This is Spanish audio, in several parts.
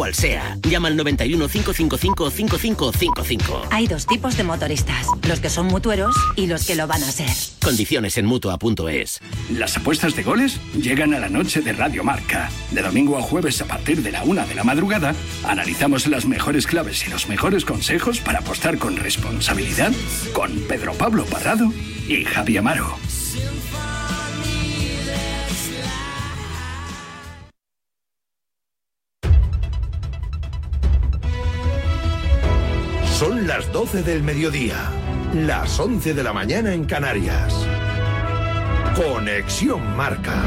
cual sea. Llama al 91 555 5555. Hay dos tipos de motoristas, los que son mutueros y los que lo van a ser. Condiciones en Mutua.es. Las apuestas de goles llegan a la noche de Radio Marca. De domingo a jueves a partir de la una de la madrugada, analizamos las mejores claves y los mejores consejos para apostar con responsabilidad con Pedro Pablo Parrado y Javi Amaro. Las 12 del mediodía, las 11 de la mañana en Canarias. Conexión Marca.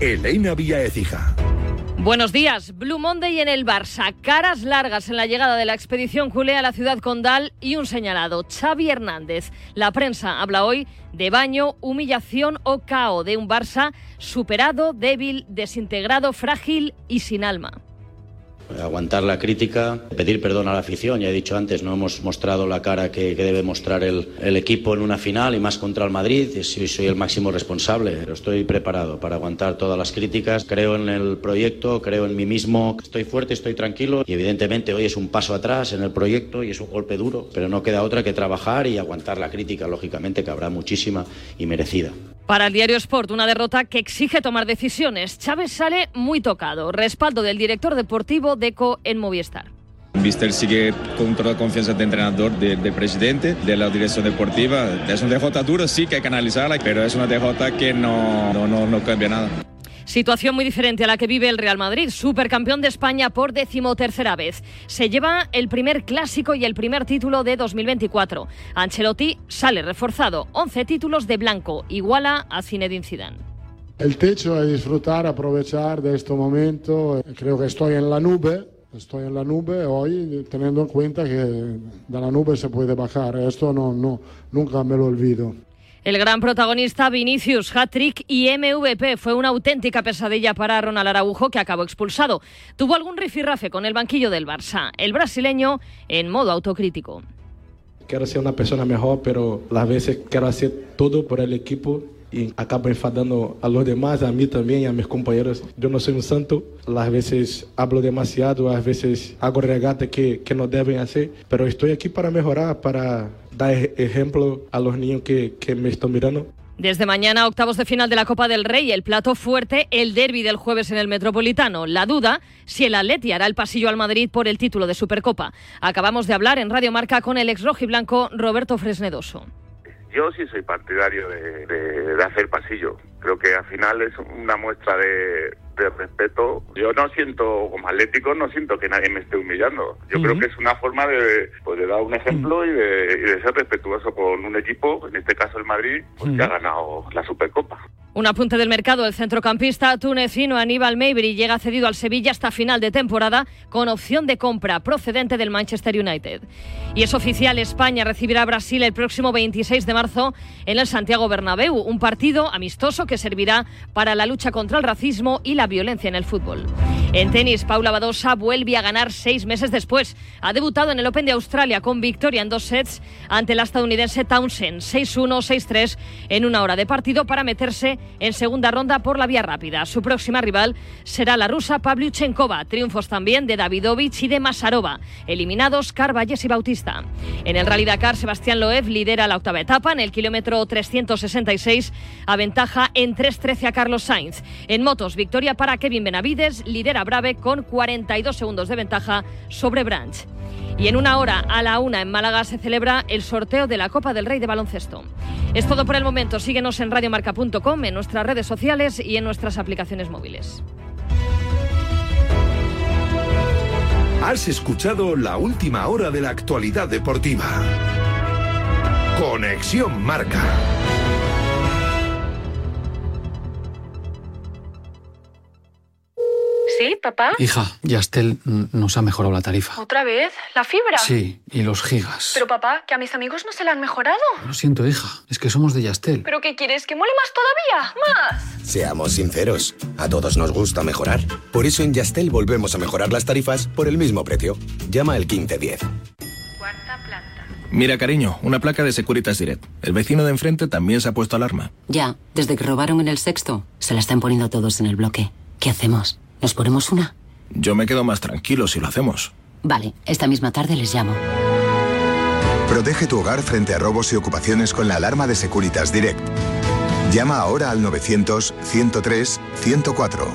Elena Vía Ecija. Buenos días. Blue Monday en el Barça. Caras largas en la llegada de la expedición culé a la ciudad condal y un señalado, Xavi Hernández. La prensa habla hoy de baño, humillación o cao de un Barça superado, débil, desintegrado, frágil y sin alma aguantar la crítica, pedir perdón a la afición. Ya he dicho antes, no hemos mostrado la cara que, debe mostrar el, equipo en una final y más contra el Madrid. Soy el máximo responsable, pero estoy preparado para aguantar todas las críticas. Creo en el proyecto, creo en mí mismo. Estoy fuerte, estoy tranquilo y evidentemente hoy es un paso atrás en el proyecto y es un golpe duro, pero no queda otra que trabajar y aguantar la crítica, lógicamente que habrá muchísima y merecida. Para el diario Sport, una derrota que exige tomar decisiones. Chávez sale muy tocado. Respaldo del director deportivo Deco en Movistar. Mister sigue con toda la confianza de entrenador, del de presidente, de la dirección deportiva. Es una derrota dura, sí, que hay que analizarla, pero es una derrota que no, no, no, no cambia nada. Situación muy diferente a la que vive el Real Madrid, supercampeón de España por decimotercera vez. Se lleva el primer clásico y el primer título de 2024. Ancelotti sale reforzado, 11 títulos de blanco, iguala a Zinedine Zidane. El techo es disfrutar, aprovechar de este momento. Creo que estoy en la nube, estoy en la nube hoy teniendo en cuenta que de la nube se puede bajar. Esto no, nunca me lo olvido. El gran protagonista Vinicius, hat-trick y MVP fue una auténtica pesadilla para Ronald Araujo que acabó expulsado. Tuvo algún rifirrafe con el banquillo del Barça. El brasileño en modo autocrítico. Quiero ser una persona mejor, pero las veces quiero hacer todo por el equipo y acabo enfadando a los demás, a mí también a mis compañeros. Yo no soy un santo, las veces hablo demasiado, a veces hago regatas que, que no deben hacer, pero estoy aquí para mejorar, para dar ejemplo a los niños que, que me están mirando. Desde mañana, octavos de final de la Copa del Rey, el plato fuerte, el derby del jueves en el Metropolitano. La duda, si el Atleti hará el pasillo al Madrid por el título de Supercopa. Acabamos de hablar en Radio Marca con el ex rojiblanco Roberto Fresnedoso. Yo sí soy partidario de, de hacer pasillo. Creo que al final es una muestra de, de respeto. Yo no siento, como atlético, no siento que nadie me esté humillando. Yo creo que es una forma de, pues, de dar un ejemplo y, de, ser respetuoso con un equipo, en este caso el Madrid, pues, que ha ganado la Supercopa. Un apunte del mercado, el centrocampista tunecino Aníbal Mabry llega cedido al Sevilla hasta final de temporada con opción de compra procedente del Manchester United. Y es oficial, España recibirá a Brasil el próximo 26 de marzo en el Santiago Bernabéu, un partido amistoso que servirá para la lucha contra el racismo y la violencia en el fútbol. En tenis, Paula Badosa vuelve a ganar seis meses después. Ha debutado en el Open de Australia con victoria en dos sets ante la estadounidense Townsend, 6-1, 6-3 en una hora de partido para meterse en segunda ronda por la vía rápida. Su próxima rival será la rusa Pavlyuchenkova. Triunfos también de Davidovich y de Masarova. Eliminados Carvalles y Bautista. En el Rally Dakar, Sebastián Loeb lidera la octava etapa. En el kilómetro 366 aventaja en 3-13 a Carlos Sainz. En motos, victoria para Kevin Benavides, lidera Brave con 42 segundos de ventaja sobre Branch. Y en una hora a la una en Málaga se celebra el sorteo de la Copa del Rey de Baloncesto. Es todo por el momento. Síguenos en radiomarca.com, en nuestras redes sociales y en nuestras aplicaciones móviles. Has escuchado la última hora de la actualidad deportiva. Conexión Marca. ¿Sí, papá? Hija, Yastel nos ha mejorado la tarifa. ¿Otra vez? ¿La fibra? Sí, y los gigas. Pero papá, que a mis amigos no se la han mejorado. Lo siento, hija, es que somos de Yastel. ¿Pero qué quieres? ¿Que muele más todavía? ¡Más! Seamos sinceros, a todos nos gusta mejorar. Por eso en Yastel volvemos a mejorar las tarifas por el mismo precio. Llama al 1510. Cuarta planta. Mira, cariño, una placa de Securitas Direct. El vecino de enfrente también se ha puesto alarma. Ya, desde que robaron en el sexto, se la están poniendo todos en el bloque. ¿Qué hacemos? ¿Nos ponemos una? yo me quedo más tranquilo si lo hacemos. Vale, esta misma tarde les llamo. Protege tu hogar frente a robos y ocupaciones con la alarma de Securitas Direct. Llama ahora al 900-103-104.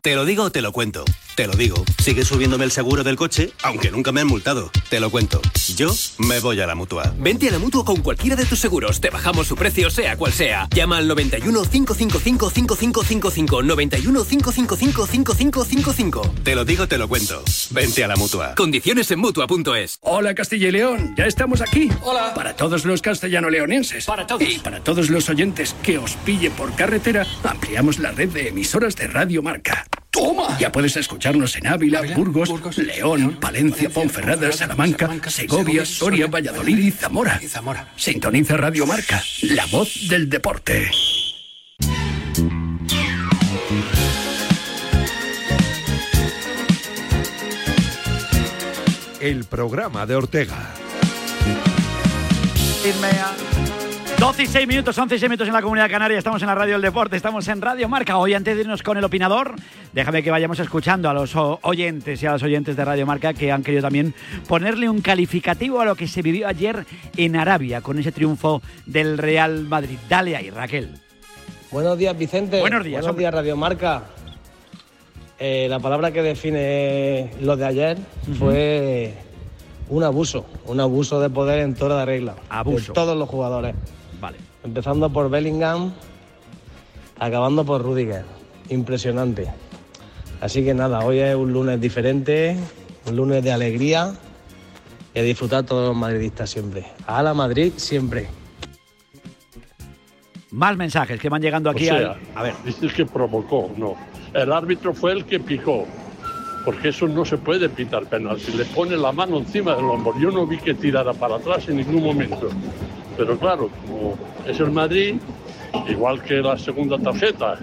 Te lo digo o te lo cuento. Te lo digo. Sigue subiéndome el seguro del coche, aunque nunca me han multado. Te lo cuento. Yo me voy a la mutua. Vente a la mutua con cualquiera de tus seguros. Te bajamos su precio, sea cual sea. Llama al 91 555 5555. 91 555 5555. Te lo digo, te lo cuento. Vente a la mutua. Condiciones en mutua.es. Hola Castilla y León, ya estamos aquí. Hola. Para todos los castellano-leoneses. Para todos. Y para todos los oyentes que os pille por carretera, ampliamos la red de emisoras de Radio Marca. ¡Toma! Ya puedes escucharnos en Ávila, Burgos, León, Palencia, Ponferrada, Salamanca, Segovia, Soria, Valladolid y Zamora. Sintoniza Radio Marca, la voz del deporte. El programa de Ortega. 12 y 6 minutos, 11 y 6 minutos en la Comunidad Canaria. Estamos en la Radio del Deporte, estamos en Radio Marca. Hoy, antes de irnos con el opinador, déjame que vayamos escuchando a los oyentes y a los oyentes de Radio Marca que han querido también ponerle un calificativo a lo que se vivió ayer en Arabia con ese triunfo del Real Madrid. Dale ahí, Raquel. Buenos días, Vicente. Buenos días, Buenos días, Radio Marca. Eh, la palabra que define lo de ayer fue un abuso. Un abuso de poder en toda la regla. Abuso. De todos los jugadores. Empezando por Bellingham, acabando por Rudiger. Impresionante. Así que nada, hoy es un lunes diferente, un lunes de alegría y a disfrutar todos los madridistas siempre. A la Madrid siempre. Más mensajes que van llegando aquí O sea, al- A ver. Dices que provocó, no. El árbitro fue el que picó. Porque eso no se puede pitar penal. Si le pone la mano encima del hombro, yo no vi que tirara para atrás en ningún momento. Pero claro, como es el Madrid, igual que la segunda tarjeta,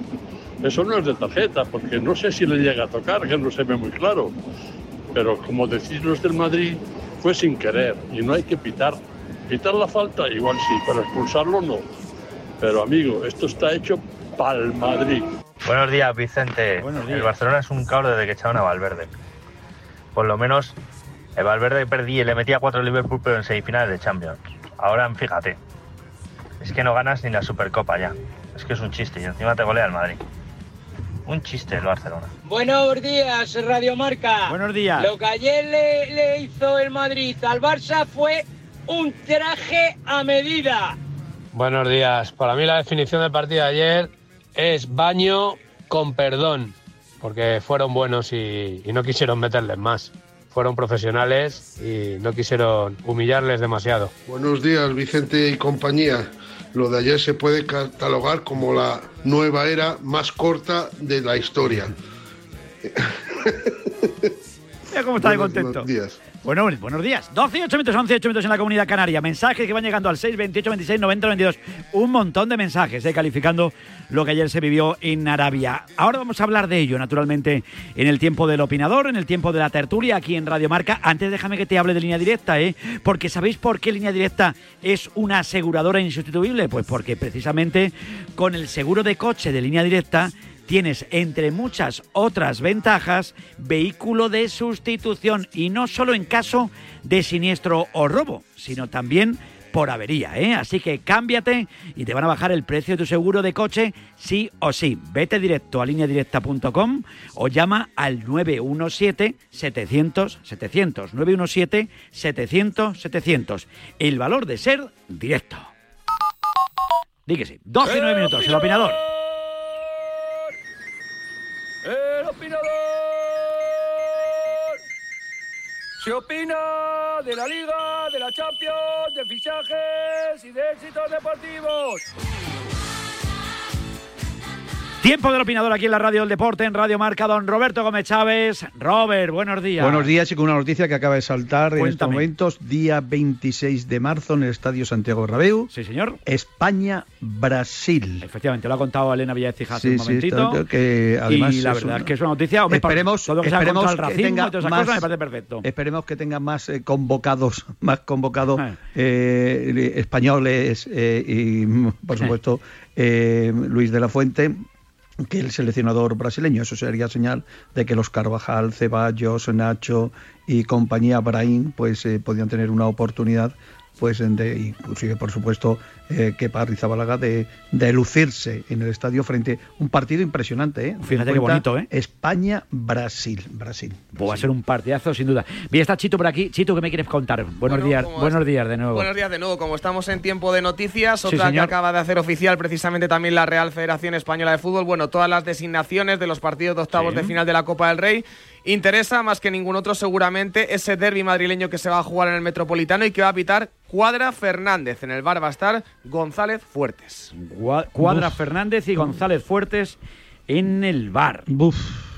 eso no es de tarjeta, porque no sé si le llega a tocar, que no se ve muy claro. Pero como decís los del Madrid, fue sin querer y no hay que pitar. Pitar la falta, igual sí, pero expulsarlo no. Pero amigo, esto está hecho para el Madrid. Buenos días, Vicente. El Barcelona es un cabro desde que echaron a Valverde. Por lo menos, el Valverde perdí y le metía cuatro Liverpool, pero en semifinales de Champions. Ahora, fíjate, es que no ganas ni la Supercopa ya. Es que es un chiste y encima te golea el Madrid. Un chiste el Barcelona. Buenos días, Radio Marca. Buenos días. Lo que ayer le, le hizo el Madrid al Barça fue un traje a medida. Buenos días. Para mí la definición del partido de ayer es baño con perdón, porque fueron buenos y, y no quisieron meterles más. Fueron profesionales y no quisieron humillarles demasiado. Buenos días, Vicente y compañía. Lo de ayer se puede catalogar como la nueva era más corta de la historia. Mira cómo está de Buenos contento. días. Bueno, buenos días. 12 y 8 minutos, 11 y 8 minutos en la comunidad canaria. Mensajes que van llegando al 6, 28, 26, 90, 22. Un montón de mensajes eh, calificando lo que ayer se vivió en Arabia. Ahora vamos a hablar de ello, naturalmente, en el tiempo del opinador, en el tiempo de la tertulia aquí en Radio Marca. Antes déjame que te hable de línea directa, ¿eh? Porque ¿sabéis por qué línea directa es una aseguradora insustituible? Pues porque precisamente con el seguro de coche de línea directa tienes, entre muchas otras ventajas, vehículo de sustitución y no solo en caso de siniestro o robo, sino también por avería, ¿eh? Así que cámbiate y te van a bajar el precio de tu seguro de coche sí o sí. Vete directo a lineadirecta.com o llama al 917-700-700. 917-700-700. El valor de ser directo. Dígase, 12 y 9 minutos, el opinador. Opinador. Se opina de la Liga, de la Champions, de fichajes y de éxitos deportivos. Tiempo del opinador aquí en la Radio del Deporte, en Radio Marca, don Roberto Gómez Chávez. Robert, buenos días. Buenos días y con una noticia que acaba de saltar en estos momentos, día 26 de marzo en el Estadio Santiago Bernabéu. Sí, señor. España-Brasil. Efectivamente, lo ha contado Elena Villacija hace Sí, un sí, momentito. esto- que además y la es verdad una- es que es una noticia. Hombre, esperemos, todo que esperemos el que tenga y todas esas más, cosas me parece perfecto. Esperemos que tenga más eh, convocados, más convocados eh, españoles eh, y, por supuesto, Luis de la Fuente. Que el seleccionador brasileño. Eso sería señal de que los Carvajal, Ceballos, Nacho y compañía Brahim pues eh, podían tener una oportunidad pues de, inclusive por supuesto eh, Kepa Rizabalaga de, de lucirse en el estadio frente a un partido impresionante ¿eh? Fíjate qué bonito, ¿eh? España Brasil, Brasil. Va a ser un partidazo sin duda. Bien, está Chito por aquí. Chito, ¿qué me quieres contar? Buenos días, buenos días de nuevo. Buenos días de nuevo. Como estamos en tiempo de noticias, otra que acaba de hacer oficial precisamente también la Real Federación Española de Fútbol. Bueno, todas las designaciones de los partidos de octavos de final de la Copa del Rey interesa más que ningún otro seguramente ese derby madrileño que se va a jugar en el Metropolitano y que va a pitar Cuadra Fernández. En el bar va a estar González Fuertes. Cuadra Fernández y González Fuertes en el bar.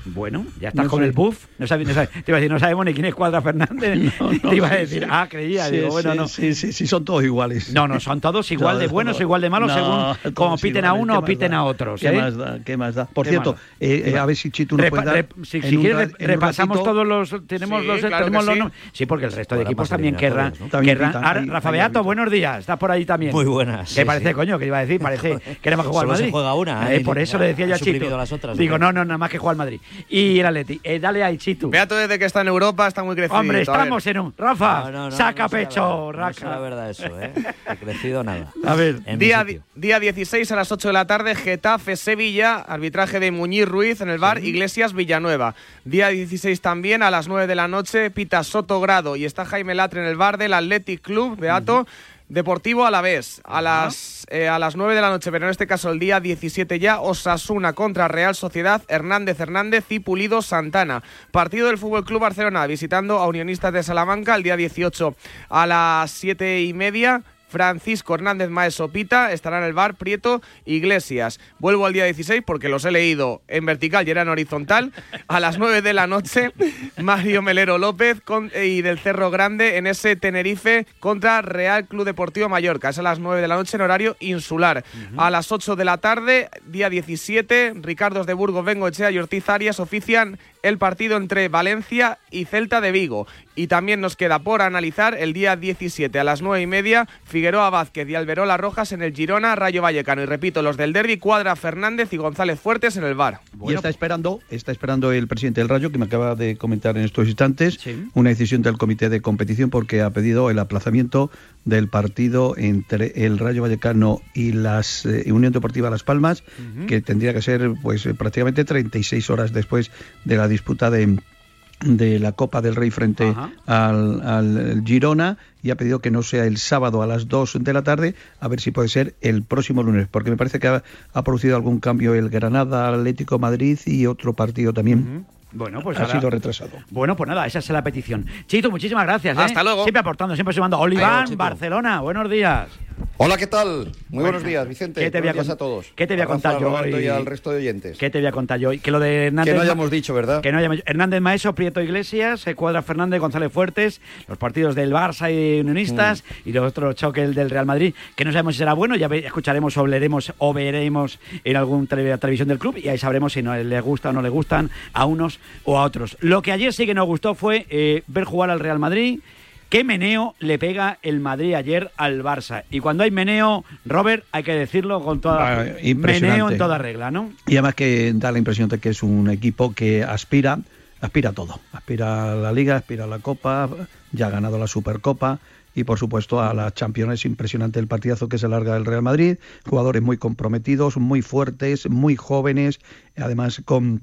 Bueno, ya estás con el buff. No sabe, no sabe, te iba a decir, no sabemos ni quién es Cuadra Fernández. te iba a decir, ah, creía. Sí, digo, bueno, sí, no. Sí, sí, sí, son todos iguales. No, no, son todos igual de buenos o igual de malos No, según como piten a uno ¿Qué o piten da? a otros. ¿Qué ¿eh? más da? ¿Qué más da? Por cierto, eh, eh, a ver si Chitu nos Repa- puede dar. rep- si, si quieres, repasamos ratito- todos los. Tenemos Sí, los. claro tenemos los sí. sí, porque el resto de equipos también querrán. ¿no? Hay- Rafa Beato, buenos días. Estás por ahí también. Muy buenas, ¿Qué sí, parece, sí. coño? Que iba a decir, parece que era más que jugar Madrid. juega una, Eh, ¿eh? por eso le decía yo a ¿o Digo, no, no, nada más que jugar al Madrid. Y el Atleti. Eh, dale ahí, Chitu. Beato desde que está en Europa está muy crecido. Hombre, estamos en un. Rafa, No, no, no, saca pecho, verdad, No raca. será verdad eso, ¿eh? He crecido nada. A ver. Día, día 16 a las 8 de la tarde, Getafe Sevilla, arbitraje de Muñiz Ruiz en el bar Iglesias Villanueva. Día 16 también a las 9 de la noche, Pita Sotogrado y está Jaime Latre en el bar del Athletic Club Beato. Deportivo a la vez, a las, eh, a las 9 de la noche, pero en este caso el día 17 ya, Osasuna contra Real Sociedad, Hernández Hernández y Pulido Santana. Partido del Fútbol Club Barcelona visitando a Unionistas de Salamanca el día 18 a las 7 y media. Francisco Hernández Maeso Pita estará en el bar Prieto Iglesias. Vuelvo al día 16 porque los he leído en vertical y era en horizontal. A las 9 de la noche, Mario Melero López con- y del Cerro Grande en ese Tenerife contra Real Club Deportivo Mallorca. Es a las 9 de la noche en horario insular. A las 8 de la tarde, día 17, Ricardos de Burgos, Bengoechea y Ortiz Arias ofician el partido entre Valencia y Celta de Vigo. Y también nos queda por analizar el día 17 a las 9 y media, Figueroa Vázquez y Alberola Rojas en el Girona, Rayo Vallecano. Y repito, los del Derby, Cuadra Fernández y González Fuertes en el bar. y está esperando, está esperando el presidente del Rayo, que me acaba de comentar en estos instantes, una decisión del comité de competición porque ha pedido el aplazamiento del partido entre el Rayo Vallecano y las eh, Unión Deportiva Las Palmas, que tendría que ser pues prácticamente 36 horas después de la disputa de de la Copa del Rey frente al, al Girona y ha pedido que no sea el sábado a las 2 de la tarde, a ver si puede ser el próximo lunes, porque me parece que ha, ha producido algún cambio el Granada, Atlético Madrid y otro partido también. Bueno, pues ha ahora- sido retrasado. Bueno, pues nada, esa es la petición. Chito, muchísimas gracias. ¿eh? Hasta luego. Siempre aportando, siempre sumando. Oliván. Barcelona, buenos días. Hola, ¿qué tal? Muy buenos días, Vicente. ¿Qué te voy a con- todos. ¿Qué te voy a contar yo Roberto hoy? y al resto de oyentes. ¿Qué te voy a contar yo hoy? Que lo de Hernández... Que no Ma- hayamos dicho, ¿verdad? Que no hayamos... Hernández Maeso, Prieto Iglesias, eh, Cuadra Fernández, González Fuertes, los partidos del Barça y Unionistas Mm. y los otros choques del Real Madrid, que no sabemos si será bueno, ya escucharemos o leeremos o veremos en algún tele- televisión del club y ahí sabremos si no les gusta o no les gustan a unos o a otros. Lo que ayer sí que nos gustó fue eh, ver jugar al Real Madrid. ¿Qué meneo le pega el Madrid ayer al Barça? Y cuando hay meneo, Robert, hay que decirlo con toda... Ah, meneo en toda regla, ¿no? Y además que da la impresión de que es un equipo que aspira, aspira a todo. Aspira a la Liga, aspira a la Copa, ya ha ganado la Supercopa y por supuesto a la Champions. Es impresionante el partidazo que se larga del Real Madrid. Jugadores muy comprometidos, muy fuertes, muy jóvenes, además con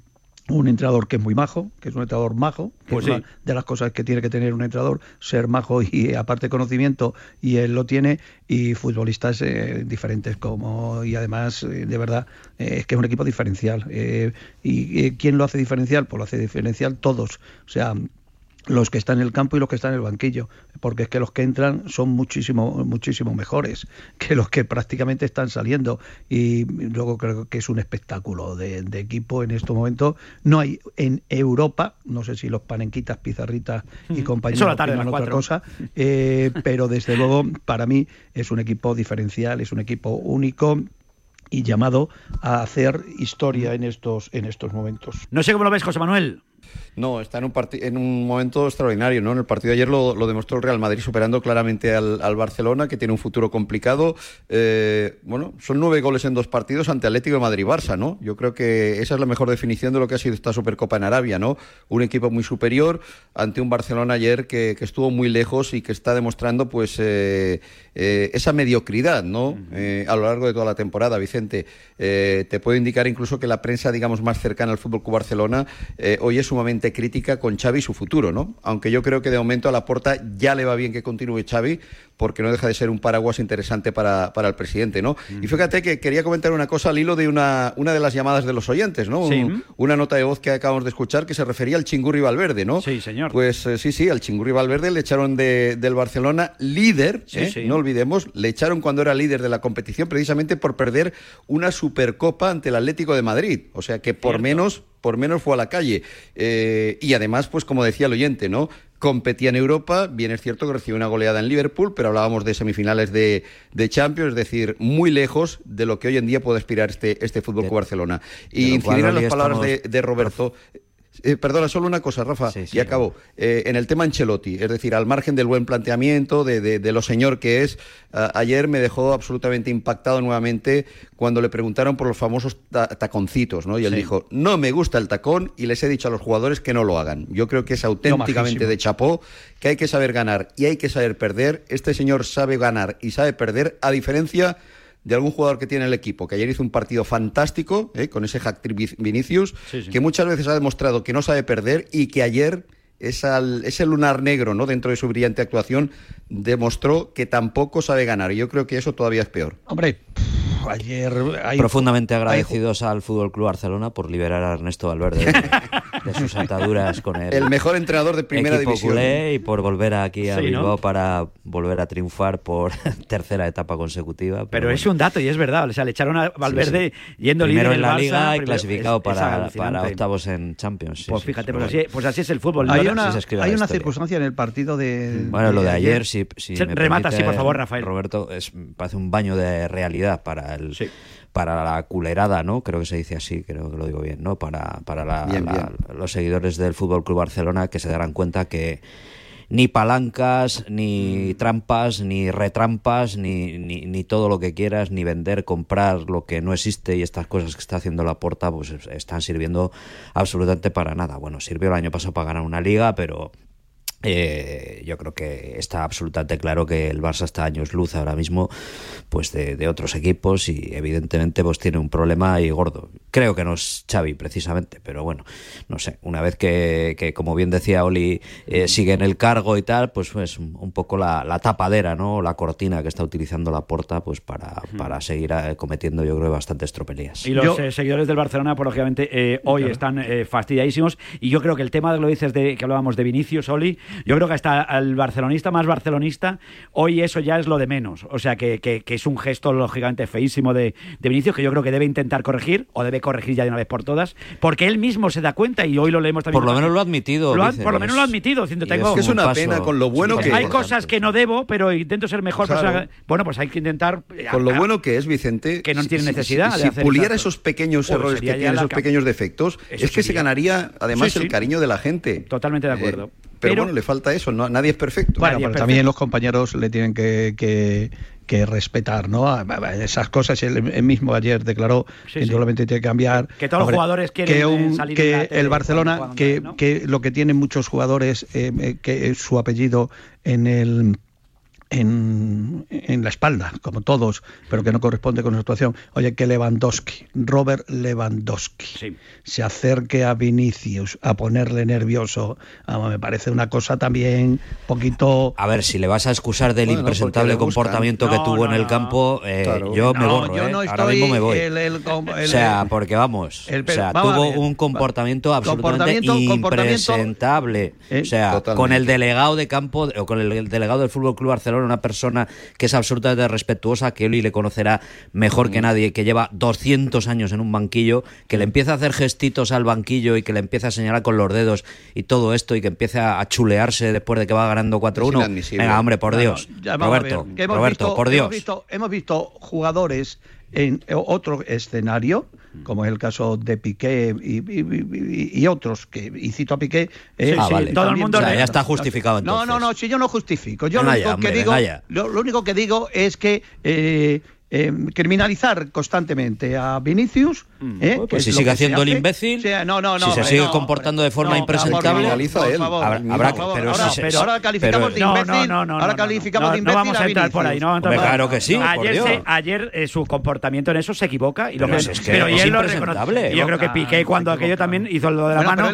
un entrenador que es muy majo, que es un entrenador majo, que Pues es una de las cosas que tiene que tener un entrenador, ser majo y aparte conocimiento, y él lo tiene, y futbolistas eh, diferentes como, y además, eh, de verdad, eh, es que es un equipo diferencial. Eh, ¿Y eh, quién lo hace diferencial? Pues lo hace diferencial todos. O sea, los que están en el campo y los que están en el banquillo, porque es que los que entran son muchísimo, muchísimo mejores que los que prácticamente están saliendo. Y luego creo que es un espectáculo de, de equipo en este momento. No hay en Europa, no sé si los panenquitas, pizarritas y a la tarde, otra cuatro. cosa, eh, pero desde luego para mí es un equipo diferencial, es un equipo único y llamado a hacer historia en estos en estos momentos. No sé cómo lo ves, José Manuel. No, está en un, en un momento extraordinario, ¿no? En el partido de ayer lo, lo demostró el Real Madrid superando claramente al, al Barcelona, que tiene un futuro complicado. Eh, bueno, son nueve goles en dos partidos ante Atlético de Madrid-Barça, ¿no? Yo creo que esa es la mejor definición de lo que ha sido esta Supercopa en Arabia, ¿no? Un equipo muy superior ante un Barcelona ayer que, que estuvo muy lejos y que está demostrando, pues, eh, eh, esa mediocridad, ¿no? A lo largo de toda la temporada, Vicente. Te puedo indicar incluso que la prensa, digamos, más cercana al Fútbol Club Barcelona hoy es sumamente crítica con Xavi y su futuro, ¿no? Aunque yo creo que de momento a la porta ya le va bien que continúe Xavi, porque no deja de ser un paraguas interesante para, para el presidente, ¿no? Y fíjate que quería comentar una cosa al hilo de una, una de las llamadas de los oyentes, ¿no? Sí. Un- una nota de voz que acabamos de escuchar que se refería al Chingurri Valverde, ¿no? Sí, señor. Pues eh, sí, sí, al Chingurri Valverde le echaron de- del Barcelona líder, Sí, ¿eh? sí. no olvidemos, le echaron cuando era líder de la competición precisamente por perder una Supercopa ante el Atlético de Madrid. O sea que por menos, por menos fue a la calle. Eh, y además, pues como decía el oyente, ¿no? Competía en Europa, bien es cierto que recibió una goleada en Liverpool, pero hablábamos de semifinales de, de Champions, es decir, muy lejos de lo que hoy en día puede aspirar este, este Fútbol Club Barcelona. Y incidir en las palabras estamos- de Roberto. Eh, perdona, solo una cosa, Rafa, y acabo. Eh, en el tema Ancelotti, es decir, al margen del buen planteamiento, de, de- de lo señor que es, ayer me dejó absolutamente impactado nuevamente cuando le preguntaron por los famosos ta- taconcitos, ¿no? Y él Sí. dijo, no me gusta el tacón y les he dicho a los jugadores que no lo hagan. Yo creo que es auténticamente de chapó, que hay que saber ganar y hay que saber perder. Este señor sabe ganar y sabe perder, a diferencia de algún jugador que tiene el equipo, que ayer hizo un partido fantástico, ¿eh? con ese hack trick Vinicius, Sí, sí. que muchas veces ha demostrado que no sabe perder y que ayer esa- ese lunar negro, ¿no? dentro de su brillante actuación, demostró que tampoco sabe ganar. Y yo creo que eso todavía es peor. Hombre, pff, ayer... hay- Profundamente hay- agradecidos al Fútbol Club Barcelona por liberar a Ernesto Valverde de, de sus ataduras con el, El mejor entrenador de primera división. culé y por volver aquí a Sí, ¿no? Bilbao para volver a triunfar por tercera etapa consecutiva. Pero bueno. es un dato y es verdad. O sea, le echaron a Valverde yendo Primero líder en la Liga y clasificado es- es para, alucinante. para octavos en Champions. sí, Pues sí, fíjate, sí, pues así, pues así es el fútbol. Hay ¿no? una, Sí hay una circunstancia en el partido de... Bueno, lo de ayer, si, si Se- me remata, permite, sí, por favor, Rafael. Roberto, es, parece un baño de realidad para el para la culerada, ¿no? Creo que se dice así, creo que lo digo bien, ¿no? Para, para la- Bien, la- los seguidores del Fútbol Club Barcelona que se darán cuenta que ni palancas, ni trampas, ni retrampas, ni, ni, ni todo lo que quieras, ni vender, comprar lo que no existe y estas cosas que está haciendo la porta, pues es- están sirviendo absolutamente para nada. Bueno, sirvió el año pasado para ganar una liga, pero eh, yo creo que está absolutamente claro que el Barça está a años luz ahora mismo pues de, de otros equipos y evidentemente pues tiene un problema ahí gordo. Creo que no es Xavi precisamente, pero bueno, no sé, una vez que, que, como bien decía Oli, eh, sigue en el cargo y tal, pues es un, un poco la, la tapadera, ¿no? La cortina que está utilizando la porta pues para, para seguir eh, cometiendo yo creo bastantes tropelías. Y los eh, seguidores del Barcelona, pues lógicamente, eh, hoy están eh, fastidiadísimos. Y yo creo que el tema de lo dices de que hablábamos de Vinicius, Oli, yo creo que hasta el barcelonista más barcelonista, hoy eso ya es lo de menos. O sea, que, que- que es un gesto lógicamente feísimo de, de Vinicius, que yo creo que debe intentar corregir, o debe corregir ya de una vez por todas, porque él mismo se da cuenta, y hoy lo leemos también. Por lo menos lo ha admitido. Lo ha- dice, por lo menos lo ha admitido, diciendo, tengo... Es que es un una paso- pena con lo bueno que Hay cosas que no debo, pero intento ser mejor. Claro. persona. bueno, pues hay que intentar... eh, Con lo bueno que es, Vicente, Que no tiene si- necesidad Si, de si hacer puliera exacto. esos pequeños Uy, errores que tiene, esos pequeños defectos, Eso es que se ganaría además Sí, sí. el cariño de la gente. Totalmente de acuerdo. Eh, pero, Pero- bueno, le falta eso, no, nadie es perfecto. Bueno, pero también los compañeros le tienen que, que- que respetar, ¿no? A- a- Esas cosas, él, él mismo ayer declaró Sí, que sí. indudablemente tiene que cambiar. Que todos los jugadores quieren, que, eh, un- salir que en la tele el cuando Barcelona, que, ¿no? que lo que tienen muchos jugadores, eh, eh, que su apellido en el en, en la espalda, como todos, pero que no corresponde con la situación. Oye, que Lewandowski, Robert Lewandowski, se acerque a Vinicius a ponerle nervioso, vamos, me parece una cosa también poquito... A ver, si le vas a excusar del Bueno, impresentable comportamiento que No, tuvo en no, el no. campo, eh, Claro. yo me No, borro, yo eh. no ahora estoy mismo me voy. el- el el- o sea, porque vamos, el- o sea, vamos tuvo ver. un comportamiento absolutamente Comportamiento- comportamiento- impresentable. Eh, o sea, totalmente. con el delegado de campo o con el, el delegado del Fútbol Club Barcelona, una persona que es absolutamente respetuosa, que Oli le conocerá mejor Mm. que nadie, que lleva 200 años en un banquillo, que le empieza a hacer gestitos al banquillo y que le empieza a señalar con los dedos y todo esto y que empieza a chulearse después de que va ganando 4-1. inadmisible. Venga, hombre, por No, no, Dios. Roberto, hemos Roberto, visto- por hemos Dios. visto- hemos visto jugadores en otro escenario como es el caso de Piqué y, y- y- y otros, que y cito a Piqué. eh, Ah, vale. también- O sea, ya está justificado, No, no, no, si yo no justifico. Yo lo único, hombre, que digo, lo único que digo es que eh, eh, criminalizar constantemente a Vinicius. Eh, Pues si sigue que se haciendo el imbécil, Sí, no, no, no, si se sigue no, comportando de forma no, impresentable, pero ahora, si se- pero ahora calificamos de No, imbécil. no, no, no, ahora no, calificamos no, de no imbécil vamos a entrar por ahí, no vamos a entrar por ahí. claro que sí, Ayer, Dios. se- ayer eh, su comportamiento en eso se equivoca y lo Pero es que pero es y él lo impresentable. yo creo que Piqué cuando aquello también hizo lo de la mano,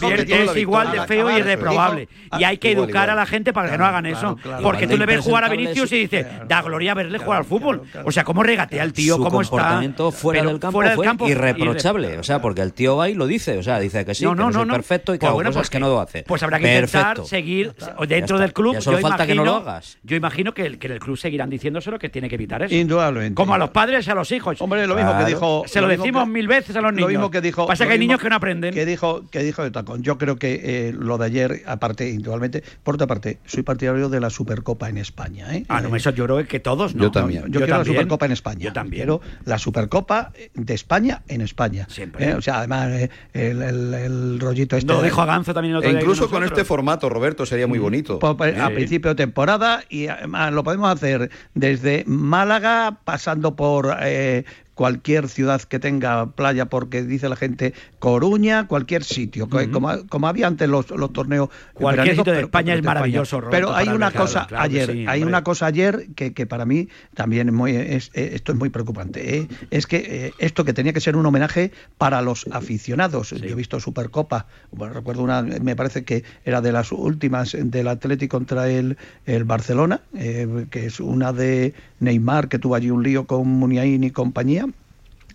pues es igual de feo y irreprobable. dijo- Y hay que educar a la gente para que no hagan eso. Porque tú le ves jugar a Vinicius y dices, da gloria verle jugar al fútbol. O sea, cómo regatea el tío, cómo está. fuera del campo fue campo, irreprochable. O sea, porque el tío va y lo dice. O sea, dice que sí, No, que no, no, no, soy no. perfecto y que Pues hago bueno, cosas pues que no debo hacer. Pues habrá que intentar Perfecto. seguir dentro del club. Ya solo yo falta que no lo imagino- hagas. Yo imagino que, el- que en el club seguirán diciéndoselo que tiene que evitar eso. Indudablemente. Como a los padres y a los hijos. Hombre, lo mismo que dijo. Se lo, decimos que- mil veces a los niños. Lo mismo que dijo. Pasa lo que hay niños que no aprenden. Que dijo, que dijo de tacón. Yo creo que eh, lo de ayer, aparte, indudablemente. Por otra parte, soy partidario de la Supercopa en España. ¿eh? Ah, no, eso yo creo que todos, ¿no? Yo también. Yo, quiero la. Supercopa en España. Yo también. Quiero la Supercopa de España en España. Siempre. ¿eh? O sea, además, eh, el, el- el rollito este. Lo dijo Aganzo también el otro E día. incluso que con nosotros. este formato, Roberto, sería muy bonito. Pues, pues, A Sí. principio de temporada y además lo podemos hacer desde Málaga, pasando por eh, cualquier ciudad que tenga playa, porque dice la gente Coruña, cualquier sitio, co- como, como había antes los, los torneos. Cualquier sitio de pero- España es maravilloso, Pero hay una cosa claro ayer, sí, hay una cosa ayer que, que para mí también es muy, es- eh, esto es muy preocupante. ¿eh? Es que eh, esto que tenía que ser un homenaje para los aficionados. Yo he visto Supercopa, bueno, recuerdo una, me parece que era de las últimas del Atlético contra el, el Barcelona, eh, que es una de Neymar, que tuvo allí un lío con Muniain y compañía.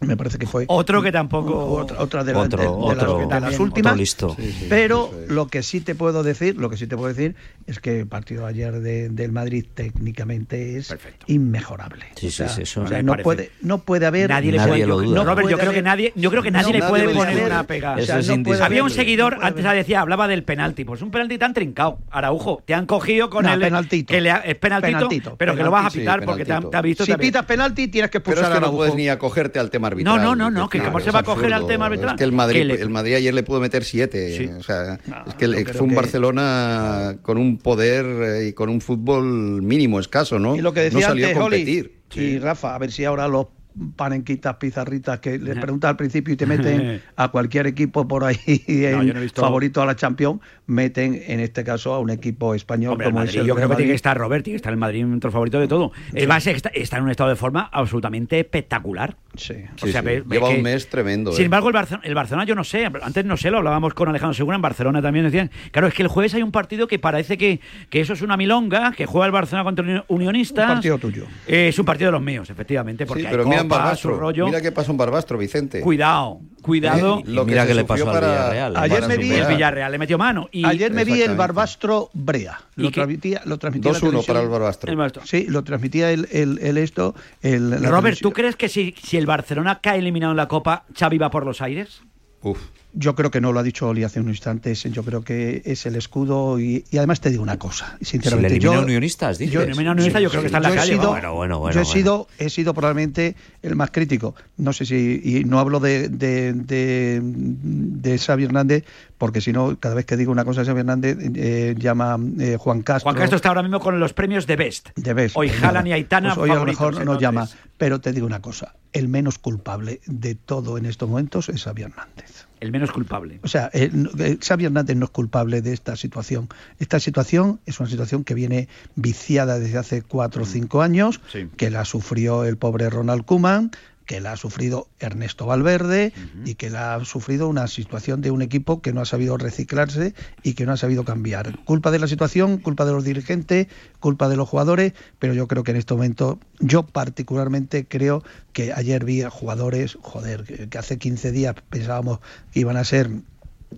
Me parece que fue Otro que tampoco. otra, otra de, la- Otro- de- de otro- las, de las también, últimas. otro listo. Sí, sí, pero lo que sí te puedo decir, lo que sí te puedo decir es que el partido ayer de- del Madrid técnicamente es inmejorable. Sí, O sí, sea, sí, eso o sea, me no parece. puede, no puede haber Nadie le Nadie puede, lo duda. no, Robert, yo creo que nadie, yo creo que nadie le nadie puede puede poner una pega. Eso no. Había un seguidor, antes decía, hablaba del penalti. Pues un penalti tan trincado. Araujo, te han cogido con No, el. penaltito. Que le ha- es penaltito, Penaltito, pero que lo vas a pitar porque te, ha visto. Si pitas penalti, tienes que Pero expulsar a no puedes ni acogerte al tema arbitral. No, no, no, no, que cómo se va a coger al tema arbitral. Es que el Madrid, Que le- el Madrid ayer le pudo meter siete. Sí. O sea, No, es que fue un que- Barcelona con un poder eh, y con un fútbol mínimo, escaso, ¿no? Y lo que no decía salió antes, a competir. y Rafa, a ver si ahora los panenquitas, pizarritas que les preguntas al principio y te meten a cualquier equipo por ahí en no visto- favorito a la Champions, meten en este caso a un equipo español Hombre, el como Madrid, es el yo creo que tiene que Madrid. estar Robert, tiene que estar el Madrid entre favorito de todo. El base está, está en un estado de forma absolutamente espectacular. Sí. Sí, sí. ve- ve Lleva que- un mes tremendo. Sin eh. embargo, el Barcelona, el Barcelona, yo no sé, antes no sé, lo hablábamos con Alejandro Segura en Barcelona también, decían, claro, es que el jueves hay un partido que parece que, que eso es una milonga, que juega el Barcelona contra el Unionistas. Un partido tuyo. Eh, es un partido de los míos, efectivamente, porque Sí, hay pero copa, Barbastro. su rollo. Mira qué pasó en Barbastro, Vicente. Cuidado, cuidado. Eh, Y mira qué le pasó al Villarreal. Ayer me vi- el. Villarreal le metió mano. Y, Ayer me vi el. Barbastro Brea. Lo transmitía, lo transmitía la 2-1 para el. Barbastro. El Barbastro. Sí, lo transmitía el, el, el esto. El, Robert, televisión. ¿tú crees que si, si el Barcelona cae eliminado en la Copa, Xavi va por los aires? Uf. Yo creo que no lo ha dicho Oli hace unos instantes. Yo creo que es el escudo y, y además te digo una cosa, Si le sinceramente. yo, a unionistas, dices. yo- elimina a Unionistas, yo creo que está en la calle, sido- vamos. Bueno, bueno, bueno, yo he bueno. sido, he sido probablemente el más crítico. No sé si, y no hablo de, de, de, de Xavi Hernández, porque si no, cada vez que digo una cosa de Xavi Hernández, eh, llama eh, Juan Castro. Juan Castro está ahora mismo con los premios de Best. de Best. Hoy Pues Haaland nada, y Aitana pues hoy a lo mejor nos entonces. llama. Pero te digo una cosa, el menos culpable de todo en estos momentos es Xavi Hernández. El menos culpable. O sea, eh, eh, Xavi Hernández no es culpable de esta situación. Esta situación es una situación que viene viciada desde hace cuatro o cinco años, Sí. que la sufrió el pobre Ronald Koeman, que la ha sufrido Ernesto Valverde y que la ha sufrido una situación de un equipo que no ha sabido reciclarse y que no ha sabido cambiar. Culpa de la situación, culpa de los dirigentes, culpa de los jugadores, pero yo creo que en este momento, yo particularmente creo que ayer vi a jugadores, joder, que, que hace 15 días pensábamos que iban a ser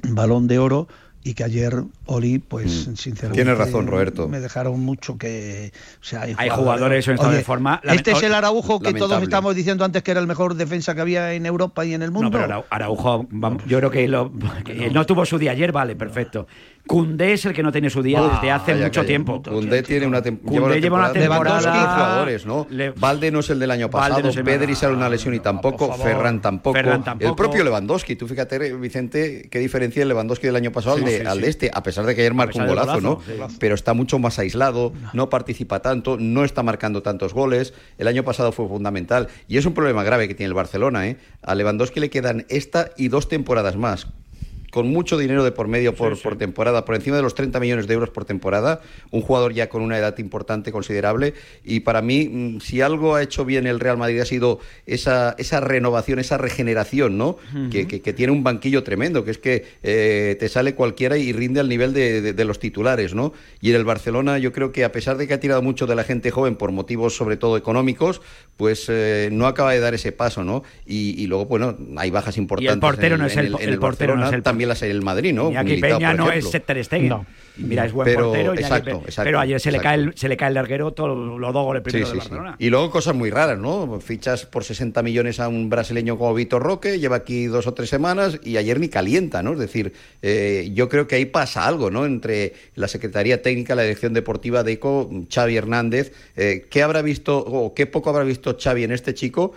balón de oro y que ayer Oli, pues sinceramente. Tienes razón, Roberto. Me dejaron mucho que. O sea, hay, Hay jugadores en estado de forma. Este es el Araujo que todos estamos diciendo antes que era el mejor defensa que había en Europa y en el mundo. No, pero Arau- Araujo, vamos, yo creo que, lo- que no tuvo su día ayer, vale, perfecto. Cundé es el que no tiene su día desde hace Calla, mucho calla. tiempo. Cundé tiene una, tem- Koundé lleva una temporada- de dos jugadores, ¿no? Le- Valde no es el del año pasado, no Pedri sale una lesión y tampoco. Ferran tampoco, Ferran tampoco. el propio Lewandowski. Tú fíjate, Vicente, qué diferencia el Lewandowski del año pasado al, de, sí, al sí. de este, a pesar de que ayer marcó un golazo, ¿no? golazo, sí. Pero está mucho más aislado, no participa tanto, no está marcando tantos goles. El año pasado fue fundamental y es un problema grave que tiene el Barcelona, ¿eh? A Lewandowski le quedan esta y dos temporadas más con mucho dinero de por medio por, por temporada, por encima de los 30 millones de euros por temporada, un jugador ya con una edad importante, considerable, y para mí, mm, si algo ha hecho bien el Real Madrid ha sido esa, esa renovación, esa regeneración, ¿no? que, que- que tiene un banquillo tremendo, que es que eh, te sale cualquiera y rinde al nivel de, de- de los titulares, ¿no? Y en el Barcelona yo creo que a pesar de que ha tirado mucho de la gente joven por motivos sobre todo económicos, pues eh, no acaba de dar ese paso, ¿no? Y, y luego, bueno, hay bajas importantes. portero en no es el- en el portero no es Barcelona, el- también las el Madrid, ¿no? Iñaki Militao, Peña por no ejemplo. es Ter Stegen. No. Mira, es buen Pero, portero. Iñaki exacto, Pe- exacto, pero ayer se le, cae el, se le cae el larguero todos los dos goles primeros sí, sí. Barcelona. Y luego cosas muy raras, ¿no? Fichas por 60 millones a un brasileño como Vitor Roque, lleva aquí dos o tres semanas y ayer ni calienta, ¿no? Es decir, eh, yo creo que ahí pasa algo, ¿no? Entre la Secretaría Técnica, la Dirección Deportiva de ICO, Xavi Hernández. eh, ¿Qué habrá visto o qué poco habrá visto Xavi en este chico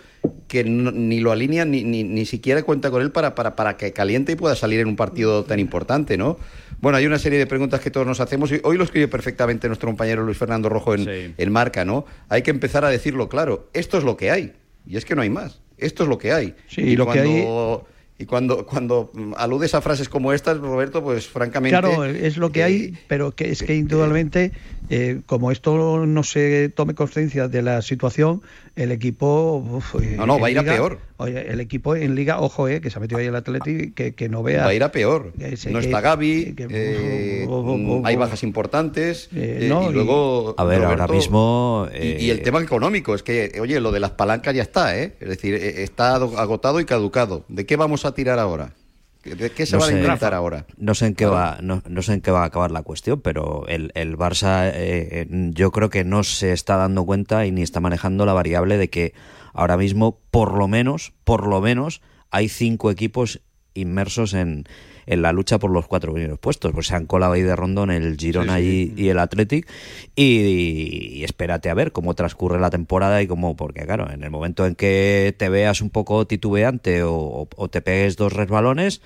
que no- ni lo alinea ni, ni, ni siquiera cuenta con él para, para, para que caliente y pueda salir en un partido tan importante, ¿no? Bueno, hay una serie de preguntas que todos nos hacemos y hoy lo escribe perfectamente nuestro compañero Luis Fernando Rojo en, en Marca, ¿no? Hay que empezar a decirlo claro, esto es lo que hay y es que no hay más, esto es lo que hay. Sí, y lo que cuando, Y cuando, cuando aludes a frases como estas, Roberto, pues francamente... Claro, es lo que hay, pero que es que indudablemente, eh, como esto no se tome conciencia de la situación, el equipo. uf, eh, No, no, va a ir a peor. Oye, el equipo en Liga, ojo, eh, que se ha metido ahí el Atleti, que, que no vea. Va a ir a peor. No que- está Gaby, que- eh, hay bajas importantes. Eh, eh, no, y luego. A ver, ahora mismo, y- Y, el tema económico, es que, oye, lo de las palancas ya está, ¿eh? Es decir, está ado- agotado y caducado. ¿De qué vamos a tirar ahora? ¿De qué se no van a inventar ahora? No sé en qué va, no, no sé en qué va a acabar la cuestión, pero el, el Barça eh, yo creo que no se está dando cuenta y ni está manejando la variable de que ahora mismo, por lo menos, por lo menos, hay cinco equipos inmersos en, en la lucha por los cuatro primeros puestos. Pues se han colado ahí de rondón el Girona Sí, Y, y el Athletic y, y espérate a ver cómo transcurre la temporada y cómo, porque claro, en el momento en que te veas un poco titubeante o, o- o te pegues dos resbalones,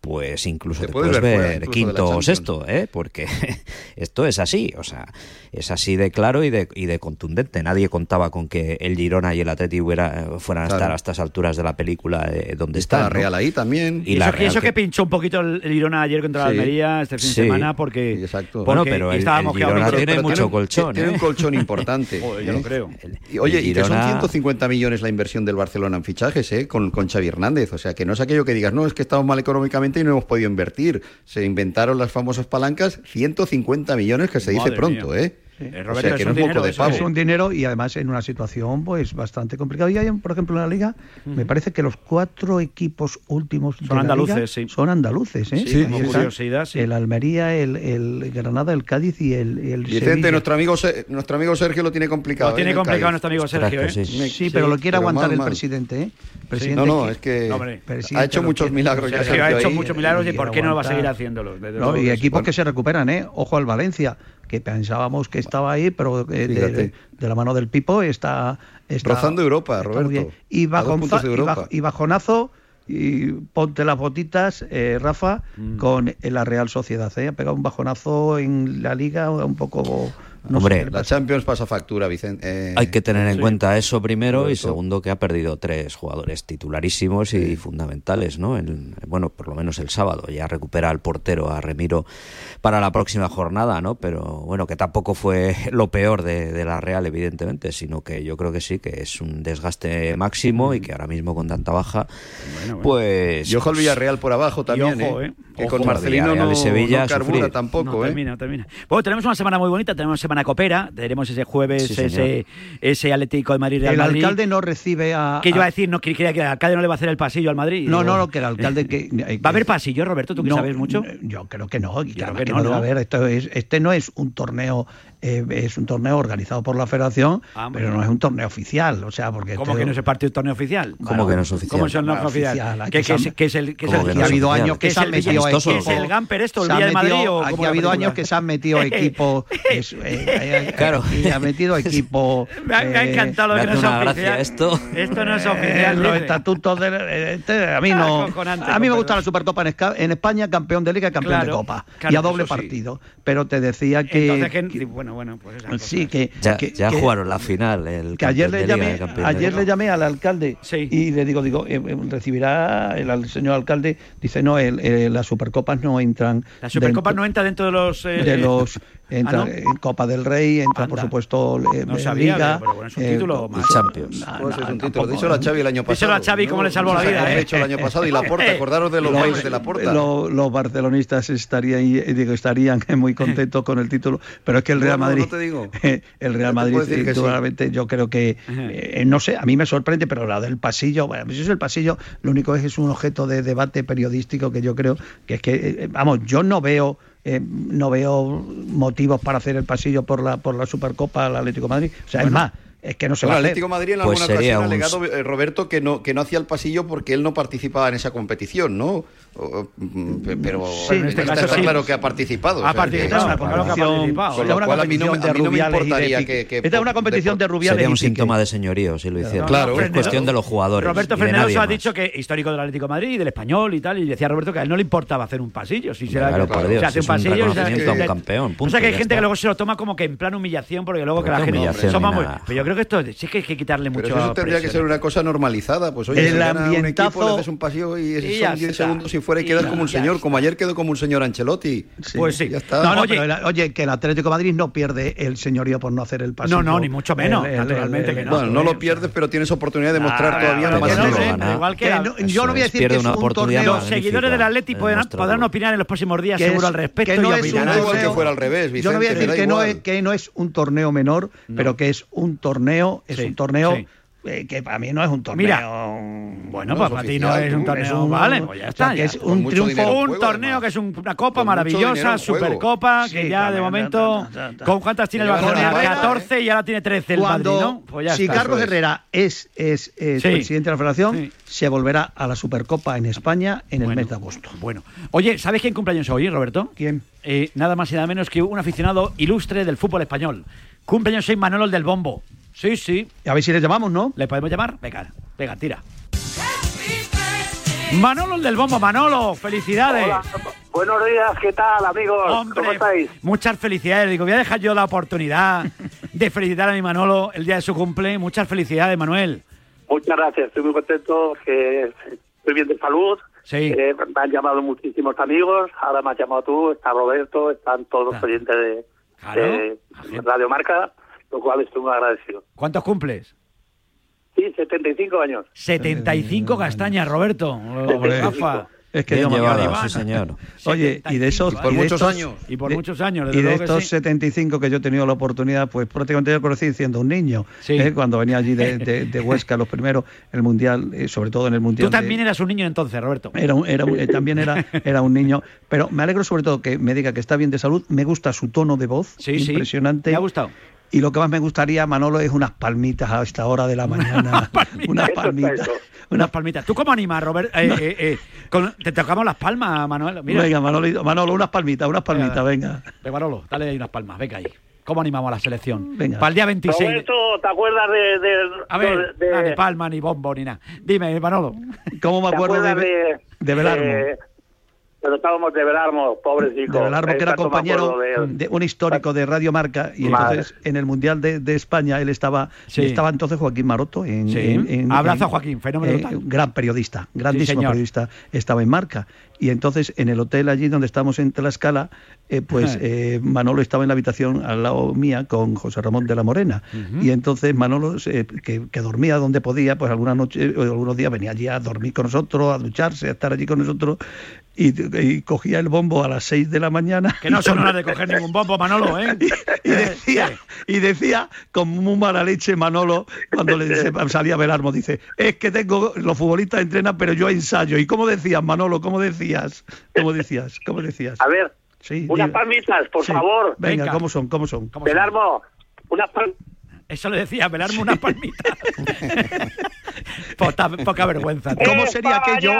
pues incluso Te te, puedes puedes, ver quinto o sexto, ¿eh? porque esto es así, o sea, es así de claro y de, y de contundente. Nadie contaba con que el Girona y el Atleti hubiera- fueran a estar a estas alturas de la película eh, donde Está están. la ¿no? Real ahí también. Y eso, que, Real eso que que- pinchó un poquito el, Girona ayer contra la. Almería este fin de Sí. semana porque, Exacto. Bueno, porque pero el- Girona pero- tiene pero mucho un- colchón, Tiene ¿eh? un colchón importante. Joder, yo lo ¿eh? creo. Y, oye, El y que son Girona- 150 millones la inversión del Barcelona en fichajes, ¿eh? Con, con Xavi Hernández. O sea, que no es aquello que digas, no, es que estamos mal económicamente y no hemos podido invertir. Se inventaron las famosas palancas, 150 millones, que se dice pronto, mía. ¿eh? Eh, O Roberto, sea, que es no un es dinero, de eso pavo. Es un dinero y además en una situación pues bastante complicada. Y hay, por ejemplo, en la liga, me parece que los cuatro equipos últimos de Son la andaluces, liga sí. son andaluces, ¿eh? Sí, como curiosidad, sí. El Almería, el, el Granada, el Cádiz y el, el Vicente, Sevilla. nuestro amigo, nuestro amigo Sergio lo tiene complicado. Lo tiene ¿eh? complicado nuestro amigo Sergio, ¿eh? Sí. Sí, pero lo quiere pero aguantar mal, el mal. presidente, ¿eh? Presidente No, no, es que No, hombre. presidente ha hecho muchos milagros ha hecho ahí. muchos milagros y ¿por qué no va a seguir haciéndolos? Y equipos que se recuperan, ¿eh? Ojo al Valencia, que pensábamos que estaba ahí, pero eh, de, de la mano del Pipo está... está Rozando Europa, está Roberto. Y, bajonza- Europa. y bajonazo, y ponte las botitas, eh, Rafa, Mm. con la Real Sociedad. ¿eh? Ha pegado un bajonazo en la Liga un poco... no Hombre, sé La. Champions pasa factura, Vicente. eh, Hay que tener en sí. cuenta eso primero y segundo que ha perdido tres jugadores titularísimos y fundamentales, ¿no? El- bueno, por lo menos el sábado ya recupera al portero a Remiro para la próxima jornada, ¿no? Pero bueno, que tampoco fue lo peor de, de la Real, evidentemente, sino que yo creo que sí, que es un desgaste máximo y que ahora mismo con tanta baja, pues... Y ojo al Villarreal por abajo también, ojo, ¿eh? ¿eh? Que Ojo. con Marcelino Villarreal no, y Sevilla no a carbura sufrir. tampoco, No, ¿eh? termina, termina. Bueno, tenemos una semana muy bonita, tenemos semana coopera, tenemos ese jueves sí, ese, ese, Atlético de Madrid. Real el Madrid, alcalde no recibe a... Que yo iba a decir, no quería que el alcalde no le va a hacer el pasillo al Madrid. No, no, no, que el alcalde... Eh, que, eh, ¿Va a haber pasillo, Roberto, tú que no, sabes mucho? Yo creo que no, y claro que, no, no. A ver, esto es, este no es un torneo eh, es un torneo organizado por la federación, ah, pero no es un torneo oficial, o sea, porque... ¿Cómo que no es parte torneo oficial? ¿Cómo que no es oficial? ¿Cómo es el no oficial? ¿Qué, es, el...? Que es este, ha habido años que se han metido equipos... ¿Es eh, el Gamper esto, el Día de Madrid Aquí ha habido años que se han metido equipos... Claro. Y ha metido equipos... Me ha eh, encantado lo que no es oficial. Esto no es oficial. Los estatutos de... Este, a mí ah, no... A mí me gusta la Supercopa en España, campeón de Liga y campeón de Copa. Y a doble partido. Pero te decía que... Bueno bueno, pues Sí, que ya, jugaron la final. Que ayer le llamé, ayer le llamé al alcalde y le digo, digo, eh, eh, recibirá el, señor alcalde, dice, no, el, eh, las supercopas no entran. Las supercopas no entran dentro de los... De los ah, entra en Copa del Rey, entra por supuesto sabía, Liga. Champions. No, pues es el año pasado. Cómo le salvó la vida. Hecho el año pasado y la porta, acordaros de los de la porta. los barcelonistas estarían, digo, estarían muy contentos con el título, pero es que el Real Madrid. No te digo. El Real Madrid, claramente, sí. yo creo que. Eh, no sé, a mí me sorprende, pero la del pasillo. Bueno, pues es el pasillo, lo único es que es un objeto de debate periodístico que yo creo que es que. Eh, eh, vamos, yo no veo. Eh, no veo motivos para hacer el pasillo por la por la Supercopa al Atlético Madrid. O sea, es más, es que no se va a hacer. Atlético Madrid en pues alguna ocasión ha alegado eh, Roberto que no que no hacía el pasillo porque él no participaba en esa competición, ¿no? Mm, pero sí, en este caso, está claro que ha participado. Ha participado, que. Con lo cual a mí no, me importaría que, que, Esta es una competición de, de Sería un síntoma de señorío si lo hiciera. Claro, eh. es cuestión de los jugadores. Roberto Fernández ha dicho que histórico del Atlético Madrid y del español y tal, y decía Roberto que a él no le importaba hacer un pasillo. Si claro, se, por Dios, hace un pasillo. Un se, a un campeón, o sea que hay gente que luego se lo toma como que en plan humillación, porque luego que la gente. Somos, pero yo creo que esto sí que hay que quitarle mucho. Pero eso tendría presión. que ser una cosa normalizada. Pues oye, el si ambientazo. Un equipo, un paseo y, y son 10 segundos y fuera y, y quedas como un señor, está. como ayer quedó como un señor Ancelotti. Sí. Pues sí. Ya está. No, no, oye, pero el, oye, que el Atlético de Madrid no pierde el señorío por no hacer el paseo. No, no, ni mucho menos. El, naturalmente que no. Bueno, no lo pierdes, pero tienes oportunidad de mostrar ah, todavía más. No, igual que yo no voy a decir que es un torneo. Los seguidores del Atleti podrán opinar en los próximos días seguro al respecto. Que no que no es un torneo menor, pero que es un torneo torneo, es un torneo eh, que para mí no es un torneo. Mira, mm, bueno, pues para ti no es un torneo, es un, vale, ya está. Es un triunfo, un torneo que es una copa maravillosa, supercopa, que ya de momento, ¿con cuántas tiene el Barcelona? 14 y ahora tiene 13 el Madrid, pues si Carlos Herrera es, es, eh, presidente de la federación, se volverá a la supercopa en España en el mes de agosto. Bueno, oye, ¿sabes quién cumpleaños hoy, Roberto? ¿Quién? Eh, nada más y nada menos que un aficionado ilustre del fútbol español. Cumpleaños soy Manolo del Bombo. Sí, sí. A ver si le llamamos, ¿no? ¿Le podemos llamar? Venga, venga, tira. Manolo el del bombo, Manolo, felicidades. Buenos días, ¿qué tal, amigos? ¿Cómo estáis? Muchas felicidades. Digo, voy a dejar yo la oportunidad de felicitar a mi Manolo el día de su cumple. Muchas felicidades, Manuel. Muchas gracias, estoy muy contento, que estoy bien de salud. Sí. Eh, me han llamado muchísimos amigos, ahora me has llamado tú, está Roberto, están todos los oyentes de, claro. de Radio Marca lo cual estoy muy agradecido. ¿Cuántos cumples? Sí, 75 años. 75 castañas, Roberto. Rafa. Es que Bien llevado, sí señor. Oye, y de esos... Y por muchos años. Y por muchos años. y de, años, de, y de estos sí. 75 que yo he tenido la oportunidad, pues prácticamente yo conocí siendo un niño, sí. ¿eh? cuando venía allí de, Huesca, los primeros, el Mundial, eh, sobre todo en el Mundial... Tú también eras un niño entonces, Roberto. Era, un, era eh, también era, era un niño, pero me alegro sobre todo que me diga que está bien de salud, me gusta su tono de voz, impresionante. Me ha gustado. Y lo que más me gustaría, Manolo, es unas palmitas a esta hora de la mañana. unas palmitas. Unas palmitas. ¿Tú cómo animas, Robert? Eh, eh, eh, te tocamos las palmas, Manolo. Venga, Manolo, Manolo, unas palmitas, unas palmitas, venga. Manolo, dale ahí unas palmas, venga ahí. ¿Cómo animamos a la selección? Venga. Para el día 26. ¿te acuerdas de, A ver, de, de... Ni palma, ni bombo, ni nada. Dime, Manolo. ¿Cómo me acuerdo de, de, Belarmo? Pero estábamos de Belarmo, pobrecito. De Belarmo, que era compañero de, un histórico de Radio Marca, y entonces en el Mundial de, de España él estaba, estaba entonces Joaquín Maroto. En, sí. en, en Abrazo a Joaquín, fenómeno. Eh, gran periodista, grandísimo sí, periodista, estaba en Marca. Y entonces en el hotel allí donde estábamos en Tlaxcala, eh, pues eh, Manolo estaba en la habitación al lado mía con José Ramón de la Morena. Y entonces Manolo, que, que, dormía donde podía, pues alguna noche, o algunos días venía allí a dormir con nosotros, a ducharse, a estar allí con nosotros y, y cogía el bombo a las 6 de la mañana. Que no son horas de coger ningún bombo, Manolo, ¿eh? y decía, y decía con muy mala leche Manolo, cuando le salía Belarmo, dice, es que tengo, los futbolistas entrenan, pero yo ensayo. ¿Y cómo decías, Manolo? ¿Cómo decías? ¿Cómo decías? ¿Cómo decías? A ver, Sí, unas palmitas, por Sí. favor. Venga, Venga. ¿cómo son? ¿Cómo son? Belarmo, unas palmitas. Eso le decía, velarme una palmita. poca, poca vergüenza. ¿Cómo sería aquello?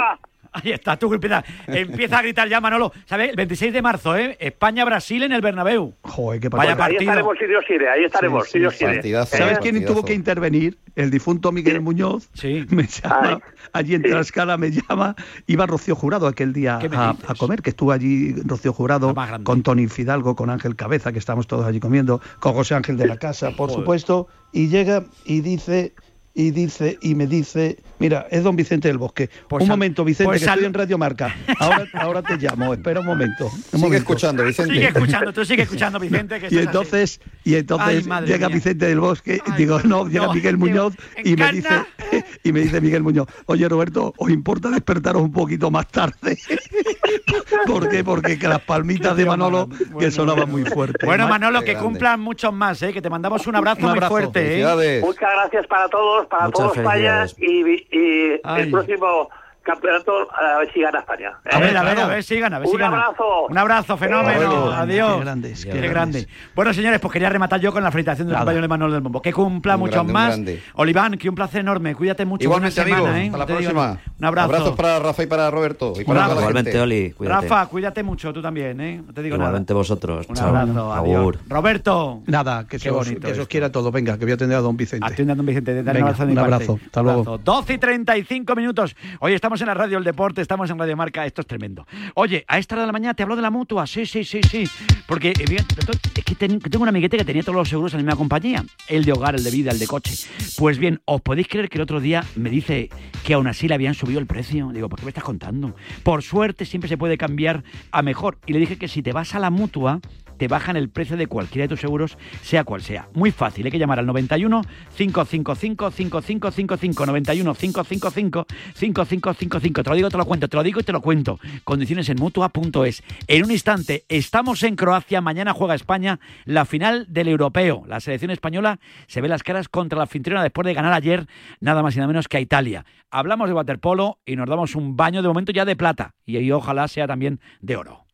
Ahí está, tú empieza, empieza a gritar ya, Manolo. ¿Sabes? El 26 de marzo, ¿eh? España-Brasil en el Bernabéu. Joder, qué Vaya partido. Ahí estaremos si Dios quiere, ahí estaremos Sí, si Dios sí, quiere. partidazo. ¿Sabes quién tuvo que intervenir? El difunto Miguel Muñoz. Sí. Me llama, allí en Tlaxcala me llama. Iba Rocío Jurado aquel día ¿Qué me a, comer, que estuvo allí Rocío Jurado con Tony Fidalgo, con Ángel Cabeza, que estamos todos allí comiendo, con José Ángel de la Casa, por Joder. supuesto. Y llega y dice, y dice, y me dice, mira, es don Vicente del Bosque. Pues un sal- momento, Vicente, pues que sal- estoy en Radio Marca. Ahora, ahora te llamo, espera un momento. un Sigue momento. escuchando, Vicente. Sigue escuchando, tú sigue escuchando, Vicente. Que Y entonces, y entonces Ay, madre llega mía. Vicente del Bosque, Ay, digo, no, llega no, Miguel digo, Muñoz y me dice, y me dice Miguel Muñoz, oye Roberto, ¿os importa despertaros un poquito más tarde? ¿Por qué? Porque que las palmitas de Manolo que sonaban muy fuerte. Bueno, Manolo, que grande. cumplan muchos más, ¿eh? Que te mandamos un abrazo, Un muy fuerte, ¿eh? Felicidades. Muchas gracias para todos, para Muchas todos felicidades. y, y el próximo campeonato a ver si gana España. A ¿eh? ver, a ver, a ver, sigan, a ver, Un sigan. abrazo. Un abrazo, fenómeno. Bueno, Adiós. qué grandes, Qué, qué grande. Bueno, señores, pues quería rematar yo con la felicitación del compañero de Manuel del Bombo. Que cumpla Un muchos grande, más. Oliván, que un placer enorme. Cuídate mucho. Igualmente, amigos. semana, ¿eh? Hasta la te digo próxima. nada. Un abrazo. Abrazos para Rafa y para Roberto. Y para abrazo. Igualmente. Oli, cuídate. Rafa, cuídate mucho tú también, ¿eh? No te digo Igualmente vosotros. nada. Un Chao. abrazo. Adiós. Roberto. Nada, que, Qué se os, bonito que os quiera todo. Venga, que voy a atender a don Vicente. Atienda, don Vicente, te un abrazo un abrazo. Hasta luego. Abrazo. 12 y 35 minutos. Hoy estamos en la radio El Deporte, estamos en Radio Marca. Esto es tremendo. Oye, a esta hora de la mañana te hablo de la mutua. Sí, sí, sí, sí. Porque eh, es que tengo un amiguete que tenía todos los seguros en la misma compañía. El de hogar, el de vida, el de coche. Pues bien, ¿os podéis creer que el otro día me dice que aún así le habían subido el precio? Digo, ¿por qué me estás contando? Por suerte siempre se puede cambiar a mejor. Y le dije que si te vas a la mutua te bajan el precio de cualquiera de tus seguros, sea cual sea. Muy fácil, hay que llamar al 91 555 5555 91 555 5555. Te lo digo, te lo cuento, te lo digo y te lo cuento. Condiciones en mutua.es. En un instante, estamos en Croacia, mañana juega España la final del europeo. La selección española se ve las caras contra la anfitriona después de ganar ayer nada más y nada menos que a Italia. Hablamos de waterpolo y nos damos un baño de momento ya de plata y, y ojalá sea también de oro.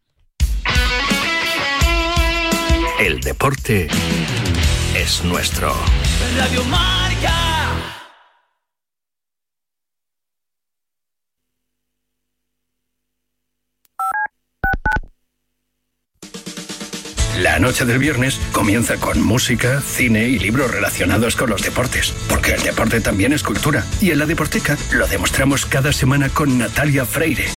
El deporte es nuestro. Radio Marca. La noche del viernes comienza con música, cine y libros relacionados con los deportes, porque el deporte también es cultura. Y en la Deporteca lo demostramos cada semana con Natalia Freire.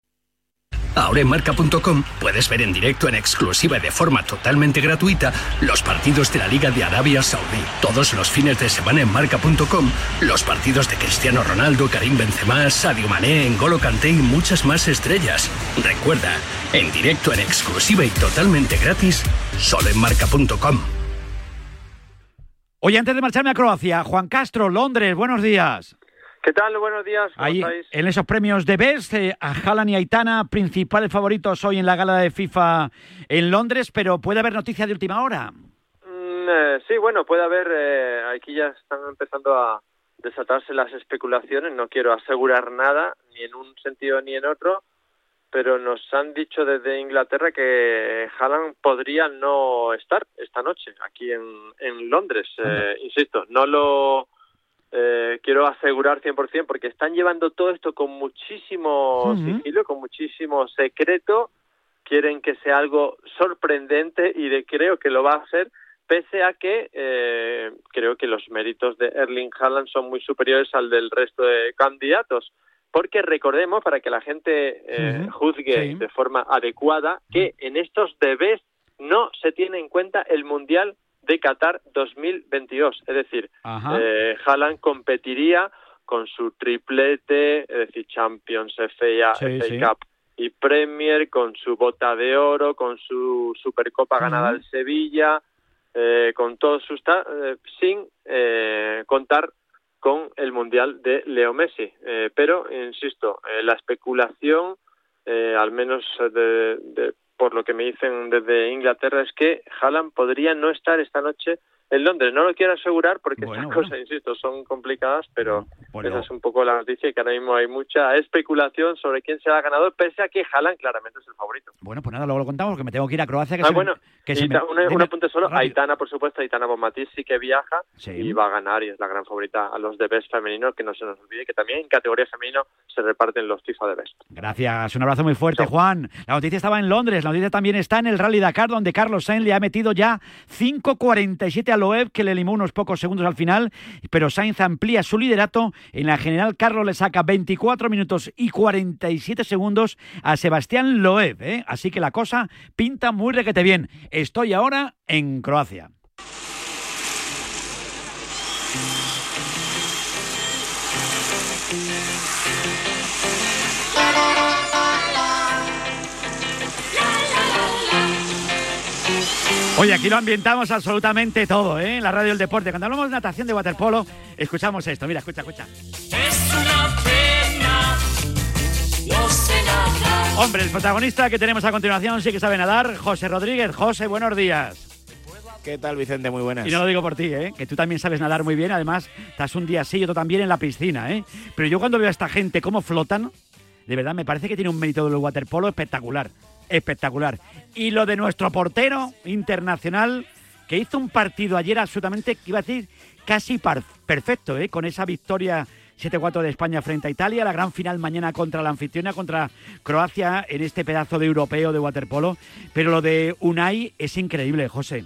Ahora en marca.com puedes ver en directo en exclusiva y de forma totalmente gratuita los partidos de la Liga de Arabia Saudí. Todos los fines de semana en marca.com los partidos de Cristiano Ronaldo, Karim Benzema, Sadio Mané, N'Golo Kanté y muchas más estrellas. Recuerda, en directo en exclusiva y totalmente gratis, solo en marca.com. Oye, antes de marcharme a Croacia, Juan Castro, Londres, buenos días. ¿Qué tal? Buenos días. ¿Cómo Ahí, estáis? en esos premios de Best, eh, a Haaland y Aitana, principales favoritos hoy en la gala de FIFA en Londres, pero puede haber noticia de última hora. Mm, eh, sí, bueno, puede haber. eh, aquí ya están empezando a desatarse las especulaciones. No quiero asegurar nada, ni en un sentido ni en otro, pero nos han dicho desde Inglaterra que Haaland podría no estar esta noche aquí en, en Londres. Eh, insisto, no lo eh, quiero asegurar 100% porque están llevando todo esto con muchísimo sigilo, con muchísimo secreto. Quieren que sea algo sorprendente y de, creo que lo va a ser, pese a que eh, creo que los méritos de Erling Haaland son muy superiores al del resto de candidatos. Porque recordemos, para que la gente eh, juzgue Sí. de forma adecuada, que en estos debes no se tiene en cuenta el Mundial de Qatar 2022. Es decir, eh, Haaland competiría con su triplete, es decir, Champions, FA, Sí, FA sí. Cup y Premier, con su bota de oro, con su Supercopa ganada al Sevilla, eh, con todos sus... eh, sin eh, contar con el Mundial de Leo Messi. Eh, pero, insisto, eh, la especulación eh, al menos de, por lo que me dicen desde Inglaterra, es que Haaland podría no estar esta noche en Londres. No lo quiero asegurar porque estas cosas, insisto, son complicadas, pero esa es un poco la noticia y que ahora mismo hay mucha especulación sobre quién será el ganador, pese a que Haaland claramente es el favorito. Bueno, pues nada, luego lo contamos porque me tengo que ir a Croacia. Que ah, bueno, que un, apunte solo. Aitana, por supuesto, Aitana Bonmatí sí que viaja y va a ganar y es la gran favorita a los de Best femenino, que no se nos olvide que también en categoría femenino se reparten los FIFA de Best. Gracias, un abrazo muy fuerte, Juan. La noticia estaba en Londres, la noticia también está en el Rally Dakar, donde Carlos Sainz le ha metido ya 5.47 a Loeb, que le limó unos pocos segundos al final, pero Sainz amplía su liderato. En la general, Carlos le saca 24 minutos y 47 segundos a Sebastián Loeb. ¿eh? Así que la cosa pinta muy requete bien. Estoy ahora en Croacia. Oye, aquí lo ambientamos absolutamente todo, ¿eh? En la radio del deporte. Cuando hablamos de natación de waterpolo, escuchamos esto. Mira, escucha, escucha. Es una pena, Hombre, el protagonista que tenemos a continuación sí que sabe nadar, José Rodríguez. José, buenos días. ¿Qué tal, Vicente? Muy buenas. Y no lo digo por ti, ¿eh? que tú también sabes nadar muy bien. Además, estás un día así y otro también en la piscina. ¿eh? Pero yo cuando veo a esta gente cómo flotan, de verdad me parece que tiene un mérito del waterpolo espectacular espectacular. Y lo de nuestro portero internacional, que hizo un partido ayer absolutamente, iba a decir, casi perfecto, ¿eh? con esa victoria 7-4 de España frente a Italia, la gran final mañana contra la anfitriona, contra Croacia, en este pedazo de europeo de waterpolo. Pero lo de Unai es increíble, José.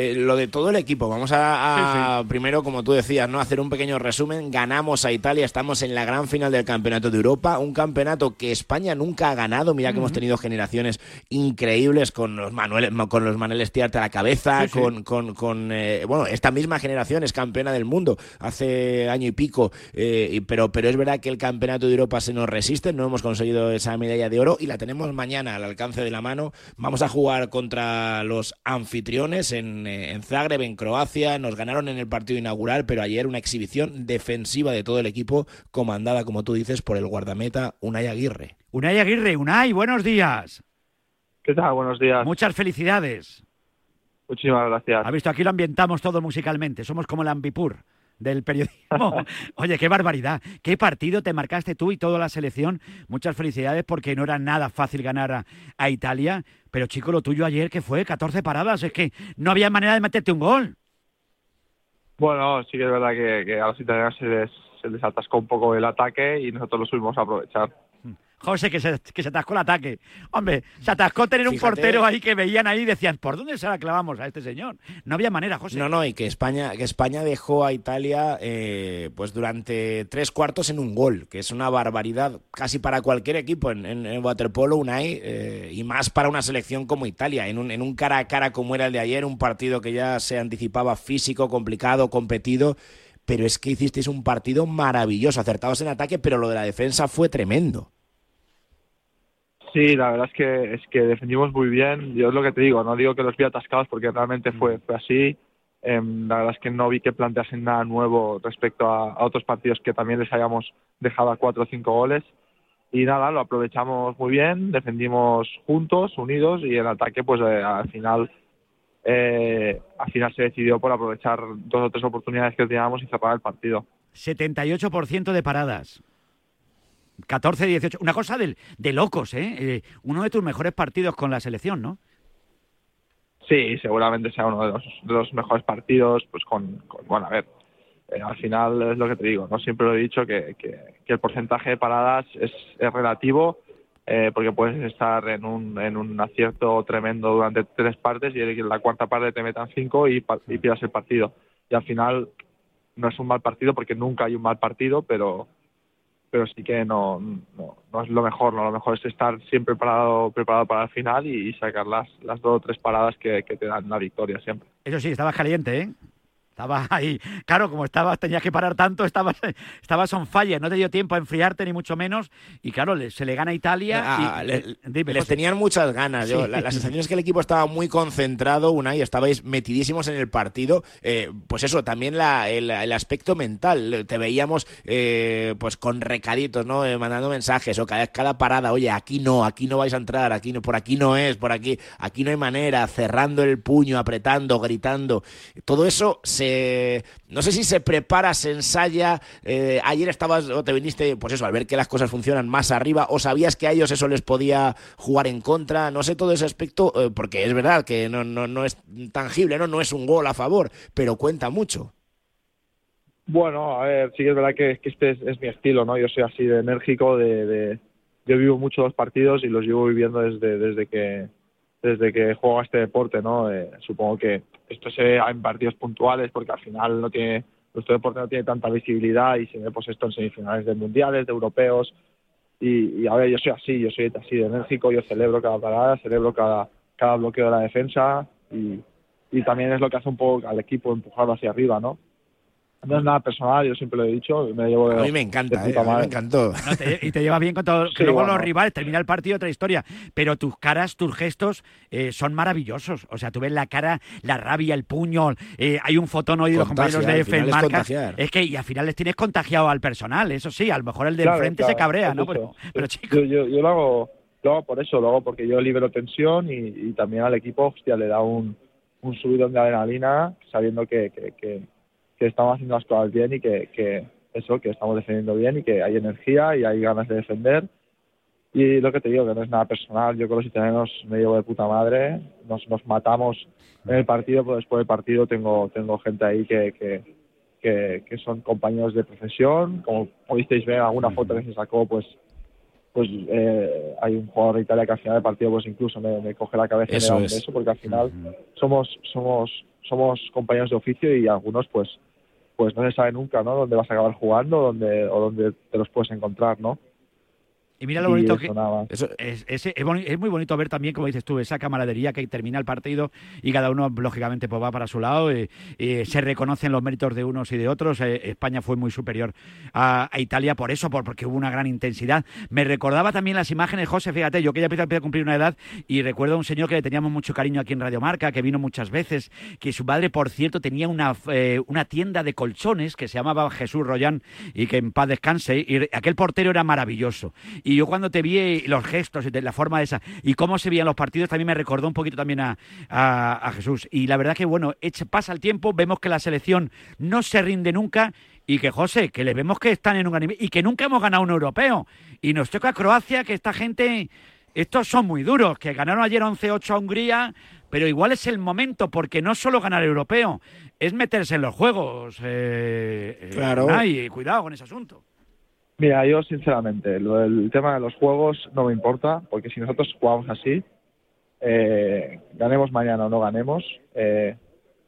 Eh, lo de todo el equipo. Vamos a, primero, como tú decías, no hacer un pequeño resumen. Ganamos a Italia, estamos en la gran final del Campeonato de Europa, un campeonato que España nunca ha ganado. Mira que hemos tenido generaciones increíbles con los Manuel, con los Manuel Estiarte a la cabeza, con, con, eh, bueno, esta misma generación es campeona del mundo hace año y pico, eh, pero, pero es verdad que el Campeonato de Europa se nos resiste, no hemos conseguido esa medalla de oro y la tenemos mañana al alcance de la mano. Vamos a jugar contra los anfitriones en en Zagreb, en Croacia. Nos ganaron en el partido inaugural, pero ayer una exhibición defensiva de todo el equipo, comandada, como tú dices, por el guardameta Unai Aguirre. Unai Aguirre, Unai, buenos días. ¿Qué tal? Buenos días. Muchas felicidades. Muchísimas gracias. Ha visto, aquí lo ambientamos todo musicalmente. Somos como el Ambipur del periodismo. Oye, qué barbaridad. Qué partido te marcaste tú y toda la selección. Muchas felicidades porque no era nada fácil ganar a, Italia. Pero chico, lo tuyo ayer que fue 14 paradas. Es que no había manera de meterte un gol. Bueno, sí que es verdad que, a los italianos se les, se les atascó un poco el ataque y nosotros lo subimos a aprovechar. José, que se, que se atascó el ataque. Hombre, se atascó tener un portero ahí que veían ahí y decían, ¿por dónde se la clavamos a este señor? No había manera, José. No, no, y que España, que España dejó a Italia eh, pues durante tres cuartos en un gol, que es una barbaridad casi para cualquier equipo en, en, waterpolo, Unai, eh, y más para una selección como Italia, en un, en un cara a cara como era el de ayer, un partido que ya se anticipaba físico, complicado, competido pero es que hicisteis un partido maravilloso, acertados en ataque, pero lo de la defensa fue tremendo. Sí, la verdad es que es que defendimos muy bien. Yo es lo que te digo, no digo que los vi atascados porque realmente fue, fue así. Em, la verdad es que no vi que planteasen nada nuevo respecto a, otros partidos que también les hayamos dejado a cuatro o cinco goles. Y nada, lo aprovechamos muy bien, defendimos juntos, unidos y en ataque, pues eh, al final eh, al final se decidió por aprovechar dos o tres oportunidades que teníamos y cerrar el partido. 78% de paradas. 14-18. Una cosa de, de locos, ¿eh? ¿eh? Uno de tus mejores partidos con la selección, ¿no? Sí, seguramente sea uno de los, de los mejores partidos, pues con, bueno, a ver, eh, al final es lo que te digo, ¿no? Siempre lo he dicho que, que, el porcentaje de paradas es, es relativo, eh, porque puedes estar en un, en un acierto tremendo durante tres partes y en la cuarta parte te metan cinco y, y pierdas el partido. Y al final no es un mal partido porque nunca hay un mal partido, pero pero sí que no, no, es lo mejor, ¿no? lo mejor es estar siempre preparado, preparado para el final y, sacar las, las dos o tres paradas que, te dan la victoria siempre. Eso sí, estabas caliente, ¿eh? Estabas ahí. Claro, como estabas, tenías que parar tanto, estabas, estabas on fire, no te dio tiempo a enfriarte ni mucho menos. Y claro, le- se le gana a Italia. Ah, y, le- eh, dime, les José. tenían muchas ganas. Yo, Sí. la, la sensación es que el equipo estaba muy concentrado, una y estabais metidísimos en el partido. Eh, pues eso, también la- el, el aspecto mental. Te veíamos eh, pues con recaditos, ¿no? Eh, mandando mensajes o cada, cada parada, oye, aquí no, aquí no vais a entrar, aquí no, por aquí no es, por aquí, aquí no hay manera, cerrando el puño, apretando, gritando. Todo eso se no sé si se prepara, se ensaya. eh, ayer estabas o te viniste, pues eso, al ver que las cosas funcionan más arriba, o sabías que a ellos eso les podía jugar en contra. No sé todo ese aspecto, eh, porque es verdad que no, no, no es tangible, ¿no? Es un gol a favor, pero cuenta mucho. Bueno, a ver, sí que es verdad que, este es, mi estilo, ¿no? Yo soy así de enérgico, de, yo vivo mucho los partidos y los llevo viviendo desde que desde que juego a este deporte, ¿no? Eh, supongo que esto se ve en partidos puntuales porque al final no tiene nuestro deporte no tiene tanta visibilidad y se ve pues esto en semifinales de mundiales, de europeos y, y a ver, yo soy así, yo soy así de enérgico, yo celebro cada parada, celebro cada, cada bloqueo de la defensa y, también es lo que hace un poco al equipo empujarlo hacia arriba, ¿no? No es nada personal, yo siempre lo he dicho, me llevo de, A mí me encanta, de eh, a mí me encantó. No, te- y te llevas bien con todos. Sí, luego bueno. los rivales, termina el partido, otra historia. Pero tus caras, tus gestos eh, son maravillosos. O sea, tú ves la cara, la rabia, el puño. eh, hay un fotón hoy de los compañeros de es Felmarca. contagiar. Es que, y al final les tienes contagiado al personal. Eso sí, a lo mejor el de Claro, enfrente claro, se cabrea, es ¿no? Pero, pero yo, yo, yo lo, hago, lo hago por eso, lo hago porque yo libero tensión y, y también al equipo hostia, le da un, un subidón de adrenalina sabiendo que, que, que, que estamos haciendo las cosas bien y que, que eso, que estamos defendiendo bien y que hay energía y hay ganas de defender. Y lo que te digo, que no es nada personal, yo con los italianos me llevo de puta madre, nos, nos matamos en el partido, pero después del partido tengo, tengo gente ahí que, que, que, que son compañeros de profesión, como pudisteis ver en alguna foto que se sacó, pues pues eh, hay un jugador de Italia que al final del partido pues incluso me, me coge la cabeza y me Eso da un beso porque al final somos somos somos compañeros de oficio y algunos pues pues no se sabe nunca no dónde vas a acabar jugando dónde o dónde te los puedes encontrar no Y mira lo Y bonito eso que más. es, es- es boni- es muy bonito ver también, como dices tú, esa camaradería que termina el partido y cada uno, lógicamente, pues va para su lado. eh, se reconocen los méritos de unos y de otros. eh, España fue muy superior a, a Italia por eso, por, porque hubo una gran intensidad. Me recordaba también las imágenes, José, fíjate, yo que ya empiezo a cumplir una edad y recuerdo a un señor que le teníamos mucho cariño aquí en Radio Marca, que vino muchas veces, que su padre, por cierto, tenía una, eh, una tienda de colchones que se llamaba Jesús Royán y que en paz descanse. Y aquel portero era maravilloso. Y yo cuando te vi eh, los gestos y de la forma esa y cómo se veían los partidos también me recordó un poquito también a, a- a Jesús. Y la verdad que, bueno, echa- pasa el tiempo, vemos que la selección no se rinde nunca y que, José, que les vemos que están en un nivel y que nunca hemos ganado un europeo. Y nos toca Croacia, que esta gente, estos son muy duros, que ganaron ayer 11-8 a Hungría, pero igual es el momento, porque no solo ganar europeo, es meterse en los juegos. Eh, eh, Claro. Unai, cuidado con ese asunto. Mira, yo sinceramente, lo del tema de los juegos no me importa, porque si nosotros jugamos así, eh, ganemos mañana o no ganemos, eh,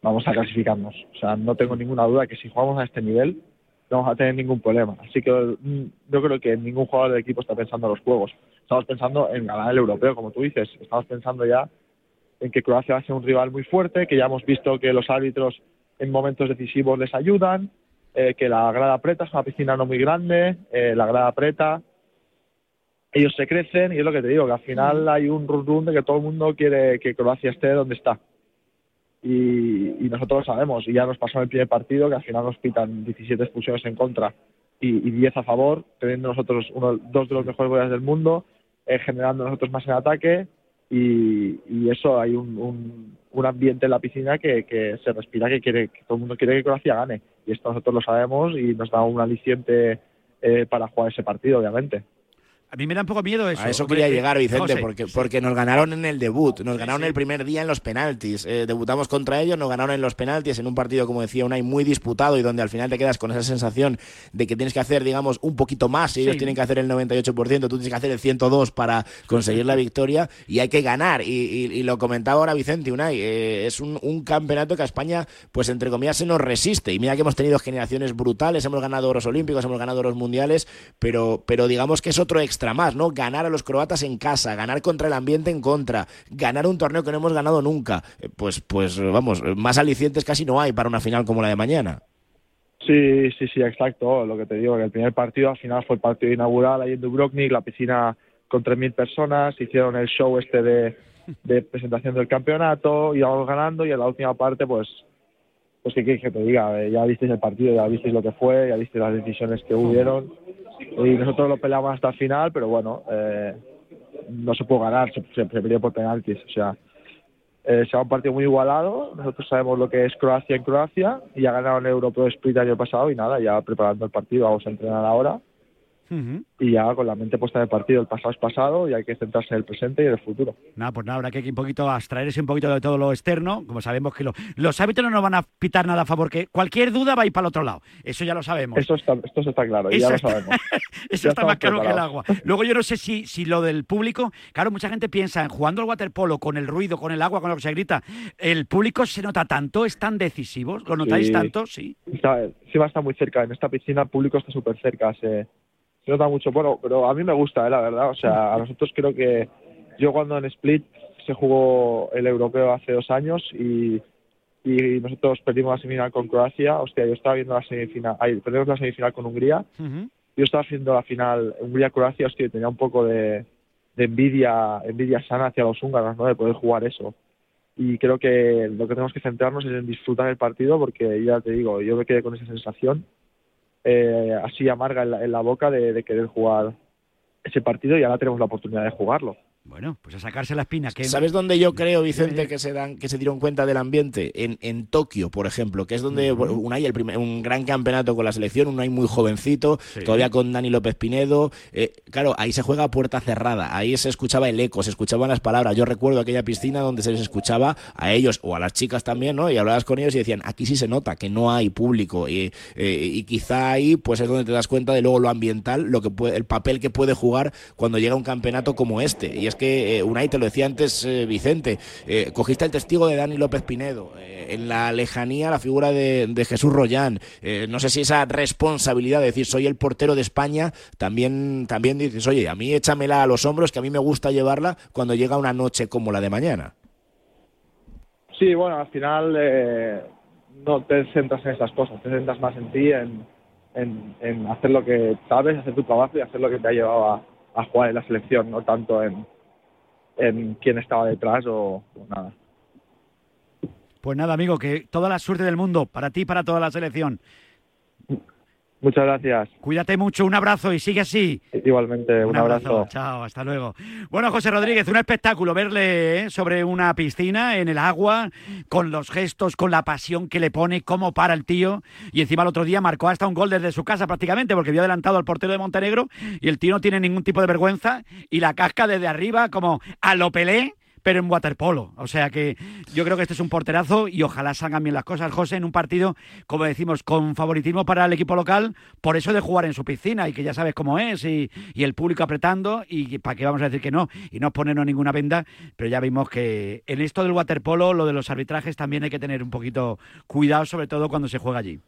vamos a clasificarnos. O sea, no tengo ninguna duda que si jugamos a este nivel, no vamos a tener ningún problema. Así que mm, yo creo que ningún jugador del equipo está pensando en los juegos. Estamos pensando en ganar el europeo, como tú dices. Estamos pensando ya en que Croacia va a ser un rival muy fuerte, que ya hemos visto que los árbitros en momentos decisivos les ayudan, eh, que la grada aprieta, es una piscina no muy grande, eh, la grada aprieta, ellos se crecen y es lo que te digo, que al final hay un run run de que todo el mundo quiere que Croacia esté donde está. Y, y nosotros lo sabemos, y ya nos pasó en el primer partido que al final nos pitan 17 expulsiones en contra y, y 10 a favor, teniendo nosotros uno, dos de los mejores goles del mundo, eh, generando nosotros más en ataque y, y eso hay un, un, un ambiente en la piscina que, que se respira que quiere que todo el mundo quiere que Croacia gane y esto nosotros lo sabemos y nos da un aliciente eh, para jugar ese partido obviamente A mí me da un poco miedo eso. A eso quería eh, llegar, Vicente, José. porque, porque nos ganaron en el debut, nos ganaron el primer día en los penaltis. Eh, debutamos contra ellos, nos ganaron en los penaltis, en un partido, como decía Unai, muy disputado y donde al final te quedas con esa sensación de que tienes que hacer, digamos, un poquito más. Si ellos Sí. tienen que hacer el 98%, tú tienes que hacer el 102 para conseguir la victoria y hay que ganar. Y, y- y lo comentaba ahora Vicente Unai, eh, es un, un campeonato que a España, pues entre comillas, se nos resiste. Y mira que hemos tenido generaciones brutales, hemos ganado oros olímpicos, hemos ganado oros mundiales, pero, pero digamos que es otro extremo extra más, ¿no? Ganar a los croatas en casa, ganar contra el ambiente en contra, ganar un torneo que no hemos ganado nunca. Eh, Pues, pues vamos, más alicientes casi no hay para una final como la de mañana. Sí, sí, sí, exacto. Lo que te digo, que el primer partido al final fue el partido inaugural ahí en Dubrovnik, la piscina con 3.000 personas, hicieron el show este de, de presentación del campeonato, íbamos ganando y en la última parte, pues, pues qué quieres que te diga, Eh, ya visteis el partido, ya visteis lo que fue, ya visteis las decisiones que hubieron. Y nosotros lo peleamos hasta el final, pero bueno, eh, no se pudo ganar, se, se, perdió por penaltis, o sea, eh, será un partido muy igualado. Nosotros sabemos lo que es Croacia en Croacia y ya ganaron el Europeo Split el año pasado y nada, ya preparando el partido, vamos a entrenar ahora y ya con la mente puesta el partido. El pasado es pasado y hay que centrarse en el presente y en el futuro. Nada, pues nada, habrá que un poquito abstraerse un poquito de todo lo externo. Como sabemos que lo- los árbitros no nos van a pitar nada a favor, que cualquier duda va a ir para el otro lado. Eso ya lo sabemos. Eso está, esto está claro, Eso ya lo sabemos. Eso Ya está más claro que el agua. Luego yo no sé si, si lo del público, claro, mucha gente piensa en jugando al waterpolo con el ruido, con el agua, con lo que se grita. ¿El público se nota tanto? ¿Es tan decisivo? ¿Lo notáis Sí. tanto? Sí. Está, encima está muy cerca. En esta piscina el público está súper cerca. Se, se nota mucho. Bueno, pero a mí me gusta, eh, la verdad. O sea, a nosotros creo que yo cuando en Split se jugó el europeo hace dos años y, y nosotros perdimos la semifinal con Croacia. Hostia, yo estaba viendo la semifinal. Ay, perdimos la semifinal con Hungría. Yo estaba viendo la final Hungría-Croacia. Hostia, tenía un poco de, de envidia, envidia sana hacia los húngaros, ¿no? De poder jugar eso. Y creo que lo que tenemos que centrarnos es en disfrutar el partido porque ya te digo, yo me quedé con esa sensación eh, así amarga en la, en la boca de, de querer jugar ese partido y ahora tenemos la oportunidad de jugarlo. Bueno, pues a sacarse la espina. Que... ¿Sabes dónde yo creo, Vicente, que se dan, que se dieron cuenta del ambiente? En, en Tokio, por ejemplo, que es donde Unai, el primer, un gran campeonato con la selección, Unai muy jovencito, todavía con Dani López Pinedo. eh, claro, ahí se juega a puerta cerrada, ahí se escuchaba el eco, se escuchaban las palabras. Yo recuerdo aquella piscina donde se les escuchaba a ellos o a las chicas también, ¿no? Y hablabas con ellos y decían, aquí sí se nota que no hay público. Y, eh, y quizá ahí, pues es donde te das cuenta de luego lo ambiental, lo que puede, el papel que puede jugar cuando llega un campeonato como este. Y es que eh, Unai, te lo decía antes eh, Vicente, eh, cogiste el testigo de Dani López Pinedo, eh, en la lejanía la figura de, Jesús Rollán, no sé si esa responsabilidad de decir soy el portero de España, también, también dices, oye, a mí échamela a los hombros, que a mí me gusta llevarla cuando llega una noche como la de mañana. Sí, bueno, al final no te centras en esas cosas, te centras más en ti, en, en, en hacer lo que sabes, hacer tu trabajo y hacer lo que te ha llevado a, a jugar en la selección, no tanto en, en quién estaba detrás o nada. Pues nada, amigo, que toda la suerte del mundo para ti y para toda la selección. Muchas gracias. Cuídate mucho, un abrazo y sigue así. Igualmente, un, abrazo. Chao, hasta luego. Bueno, José Rodríguez, un espectáculo verle ¿eh? sobre una piscina, en el agua, con los gestos, con la pasión que le pone, cómo para el tío. Y encima el otro día marcó hasta un gol desde su casa prácticamente, porque había adelantado al portero de Montenegro y el tío no tiene ningún tipo de vergüenza y la casca desde arriba como a lo pelé pero en waterpolo. O sea que yo creo que este es un porterazo y ojalá salgan bien las cosas, José, en un partido, como decimos, con favoritismo para el equipo local, por eso de jugar en su piscina y que ya sabes cómo es, y, y el público apretando, y para qué vamos a decir que no, y no ponernos ninguna venda, pero ya vimos que en esto del waterpolo, lo de los arbitrajes, también hay que tener un poquito cuidado, sobre todo cuando se juega allí.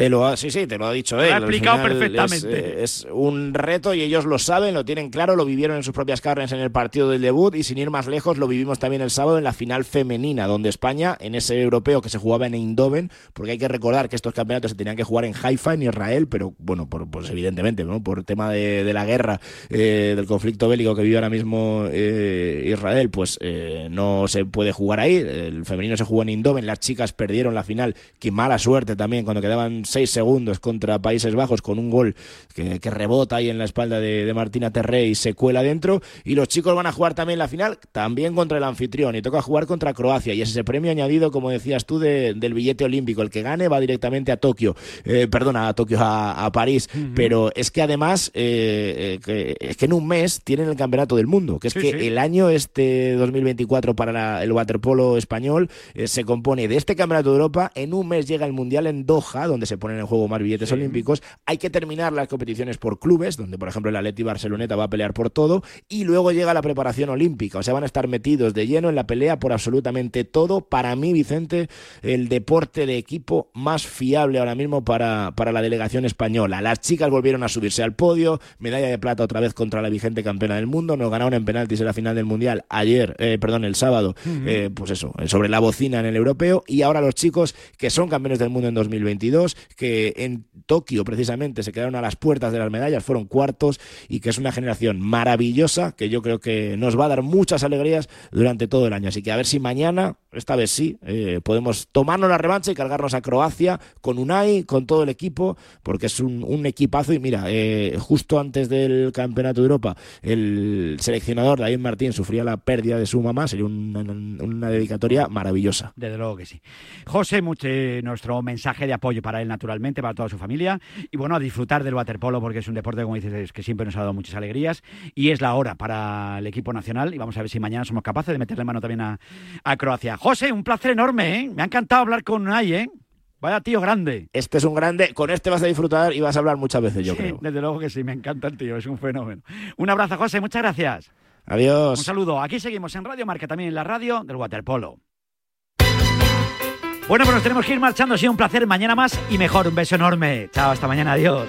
Te lo ha, sí, sí, te lo ha dicho él. Lo ha explicado perfectamente. Es, es un reto y ellos lo saben, lo tienen claro, lo vivieron en sus propias carnes en el partido del debut y sin ir más lejos lo vivimos también el sábado en la final femenina, donde España, en ese europeo que se jugaba en Eindhoven, porque hay que recordar que estos campeonatos se tenían que jugar en Haifa, en Israel, pero bueno, por, pues evidentemente, ¿no? por tema de, de la guerra, eh, del conflicto bélico que vive ahora mismo eh, Israel, pues eh, no se puede jugar ahí. El femenino se jugó en Eindhoven, las chicas perdieron la final, qué mala suerte también, cuando quedaban seis segundos contra Países Bajos con un gol que, que rebota ahí en la espalda de, de Martina Terré y se cuela dentro. Y los chicos van a jugar también la final, también contra el anfitrión, y toca jugar contra Croacia. Y es ese premio añadido, como decías tú, de- del billete olímpico. El que gane va directamente a Tokio, eh, perdona, a Tokio, a, a París. Pero es que además, eh, eh, que- es que en un mes tienen el campeonato del mundo, que es Sí, que sí. el año este 2024 para la- el waterpolo español eh, se compone de este campeonato de Europa. En un mes llega el mundial en Doha, donde se ponen en juego más billetes olímpicos. Hay que terminar las competiciones por clubes, donde por ejemplo el Atleti Barceloneta va a pelear por todo, y luego llega la preparación olímpica. O sea, van a estar metidos de lleno en la pelea por absolutamente todo. Para mí, Vicente, el deporte de equipo más fiable ahora mismo para, para la delegación española. Las chicas volvieron a subirse al podio, medalla de plata otra vez contra la vigente campeona del mundo, nos ganaron en penaltis en la final del mundial ayer, eh, perdón, el sábado, eh, pues eso, sobre la bocina en el europeo, y ahora los chicos que son campeones del mundo en 2022, que en Tokio precisamente se quedaron a las puertas de las medallas, fueron cuartos, y que es una generación maravillosa que yo creo que nos va a dar muchas alegrías durante todo el año. Así que a ver si mañana, esta vez sí, eh, podemos tomarnos la revancha y cargarnos a Croacia con Unai, con todo el equipo, porque es un, un equipazo. Y mira, eh, justo antes del Campeonato de Europa, el seleccionador David Martín sufría la pérdida de su mamá. Sería una, una dedicatoria maravillosa. Desde luego que sí. José, mucho, nuestro mensaje de apoyo para él, naturalmente, para toda su familia. Y bueno, a disfrutar del waterpolo, porque es un deporte, como dices, que siempre nos ha dado muchas alegrías. Y es la hora para el equipo nacional. Y vamos a ver si mañana somos capaces de meterle mano también a, a Croacia. José, un placer enorme, ¿eh? Me ha encantado hablar con Unai, ¿eh? Vaya tío grande. Este es un grande, con este vas a disfrutar y vas a hablar muchas veces, yo Sí, creo. Desde luego que sí, me encanta el tío, es un fenómeno. Un abrazo, José, muchas gracias. Adiós. Un saludo. Aquí seguimos en Radio Marca, también en la radio del waterpolo. Bueno, pues nos tenemos que ir marchando. Ha sido un placer. Mañana más y mejor. Un beso enorme. Chao, hasta mañana. Adiós.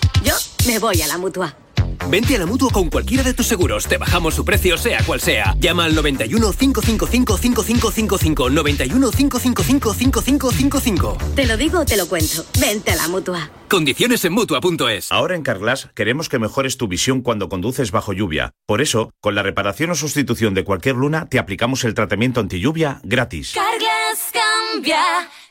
Me voy a la mutua. Vente a la mutua con cualquiera de tus seguros. Te bajamos su precio, sea cual sea. Llama al 91 555 5555. 91 555 5555. Te lo digo, te lo cuento. Vente a la mutua. Condiciones en mutua.es. Ahora en Carglass queremos que mejores tu visión cuando conduces bajo lluvia. Por eso, con la reparación o sustitución de cualquier luna, te aplicamos el tratamiento anti lluvia gratis. Carglass cambia,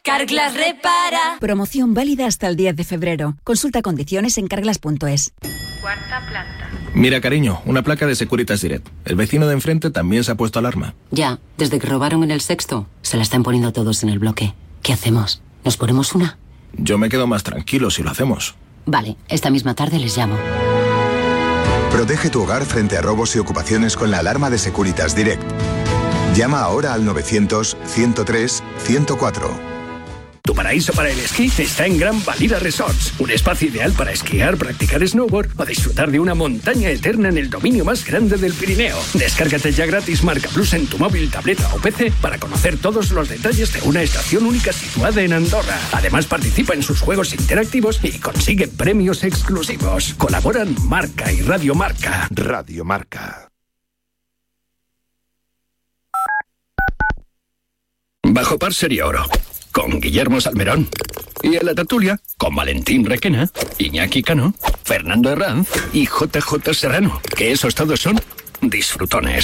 Carglass repara. Promoción válida hasta el 10 de febrero. Consulta condiciones en carglass.es. Cuarta planta. Mira, cariño, una placa de Securitas Direct. El vecino de enfrente también se ha puesto alarma. Ya, desde que robaron en el sexto, se la están poniendo todos en el bloque. ¿Qué hacemos? ¿Nos ponemos una? Yo me quedo más tranquilo si lo hacemos. Vale, esta misma tarde les llamo. Protege tu hogar frente a robos y ocupaciones con la alarma de Securitas Direct. Llama ahora al 900-103-104. Tu paraíso para el esquí está en Gran Valira Resorts, un espacio ideal para esquiar, practicar snowboard o disfrutar de una montaña eterna en el dominio más grande del Pirineo. Descárgate ya gratis Marca Plus en tu móvil, tableta o PC para conocer todos los detalles de una estación única situada en Andorra. Además participa en sus juegos interactivos y consigue premios exclusivos. Colaboran Marca y Radio Marca. Radio Marca. Bajo par sería oro. Con Guillermo Salmerón. Y en la tertulia, con Valentín Requena, Iñaki Cano, Fernando Herranz y JJ Serrano. Que esos todos son disfrutones.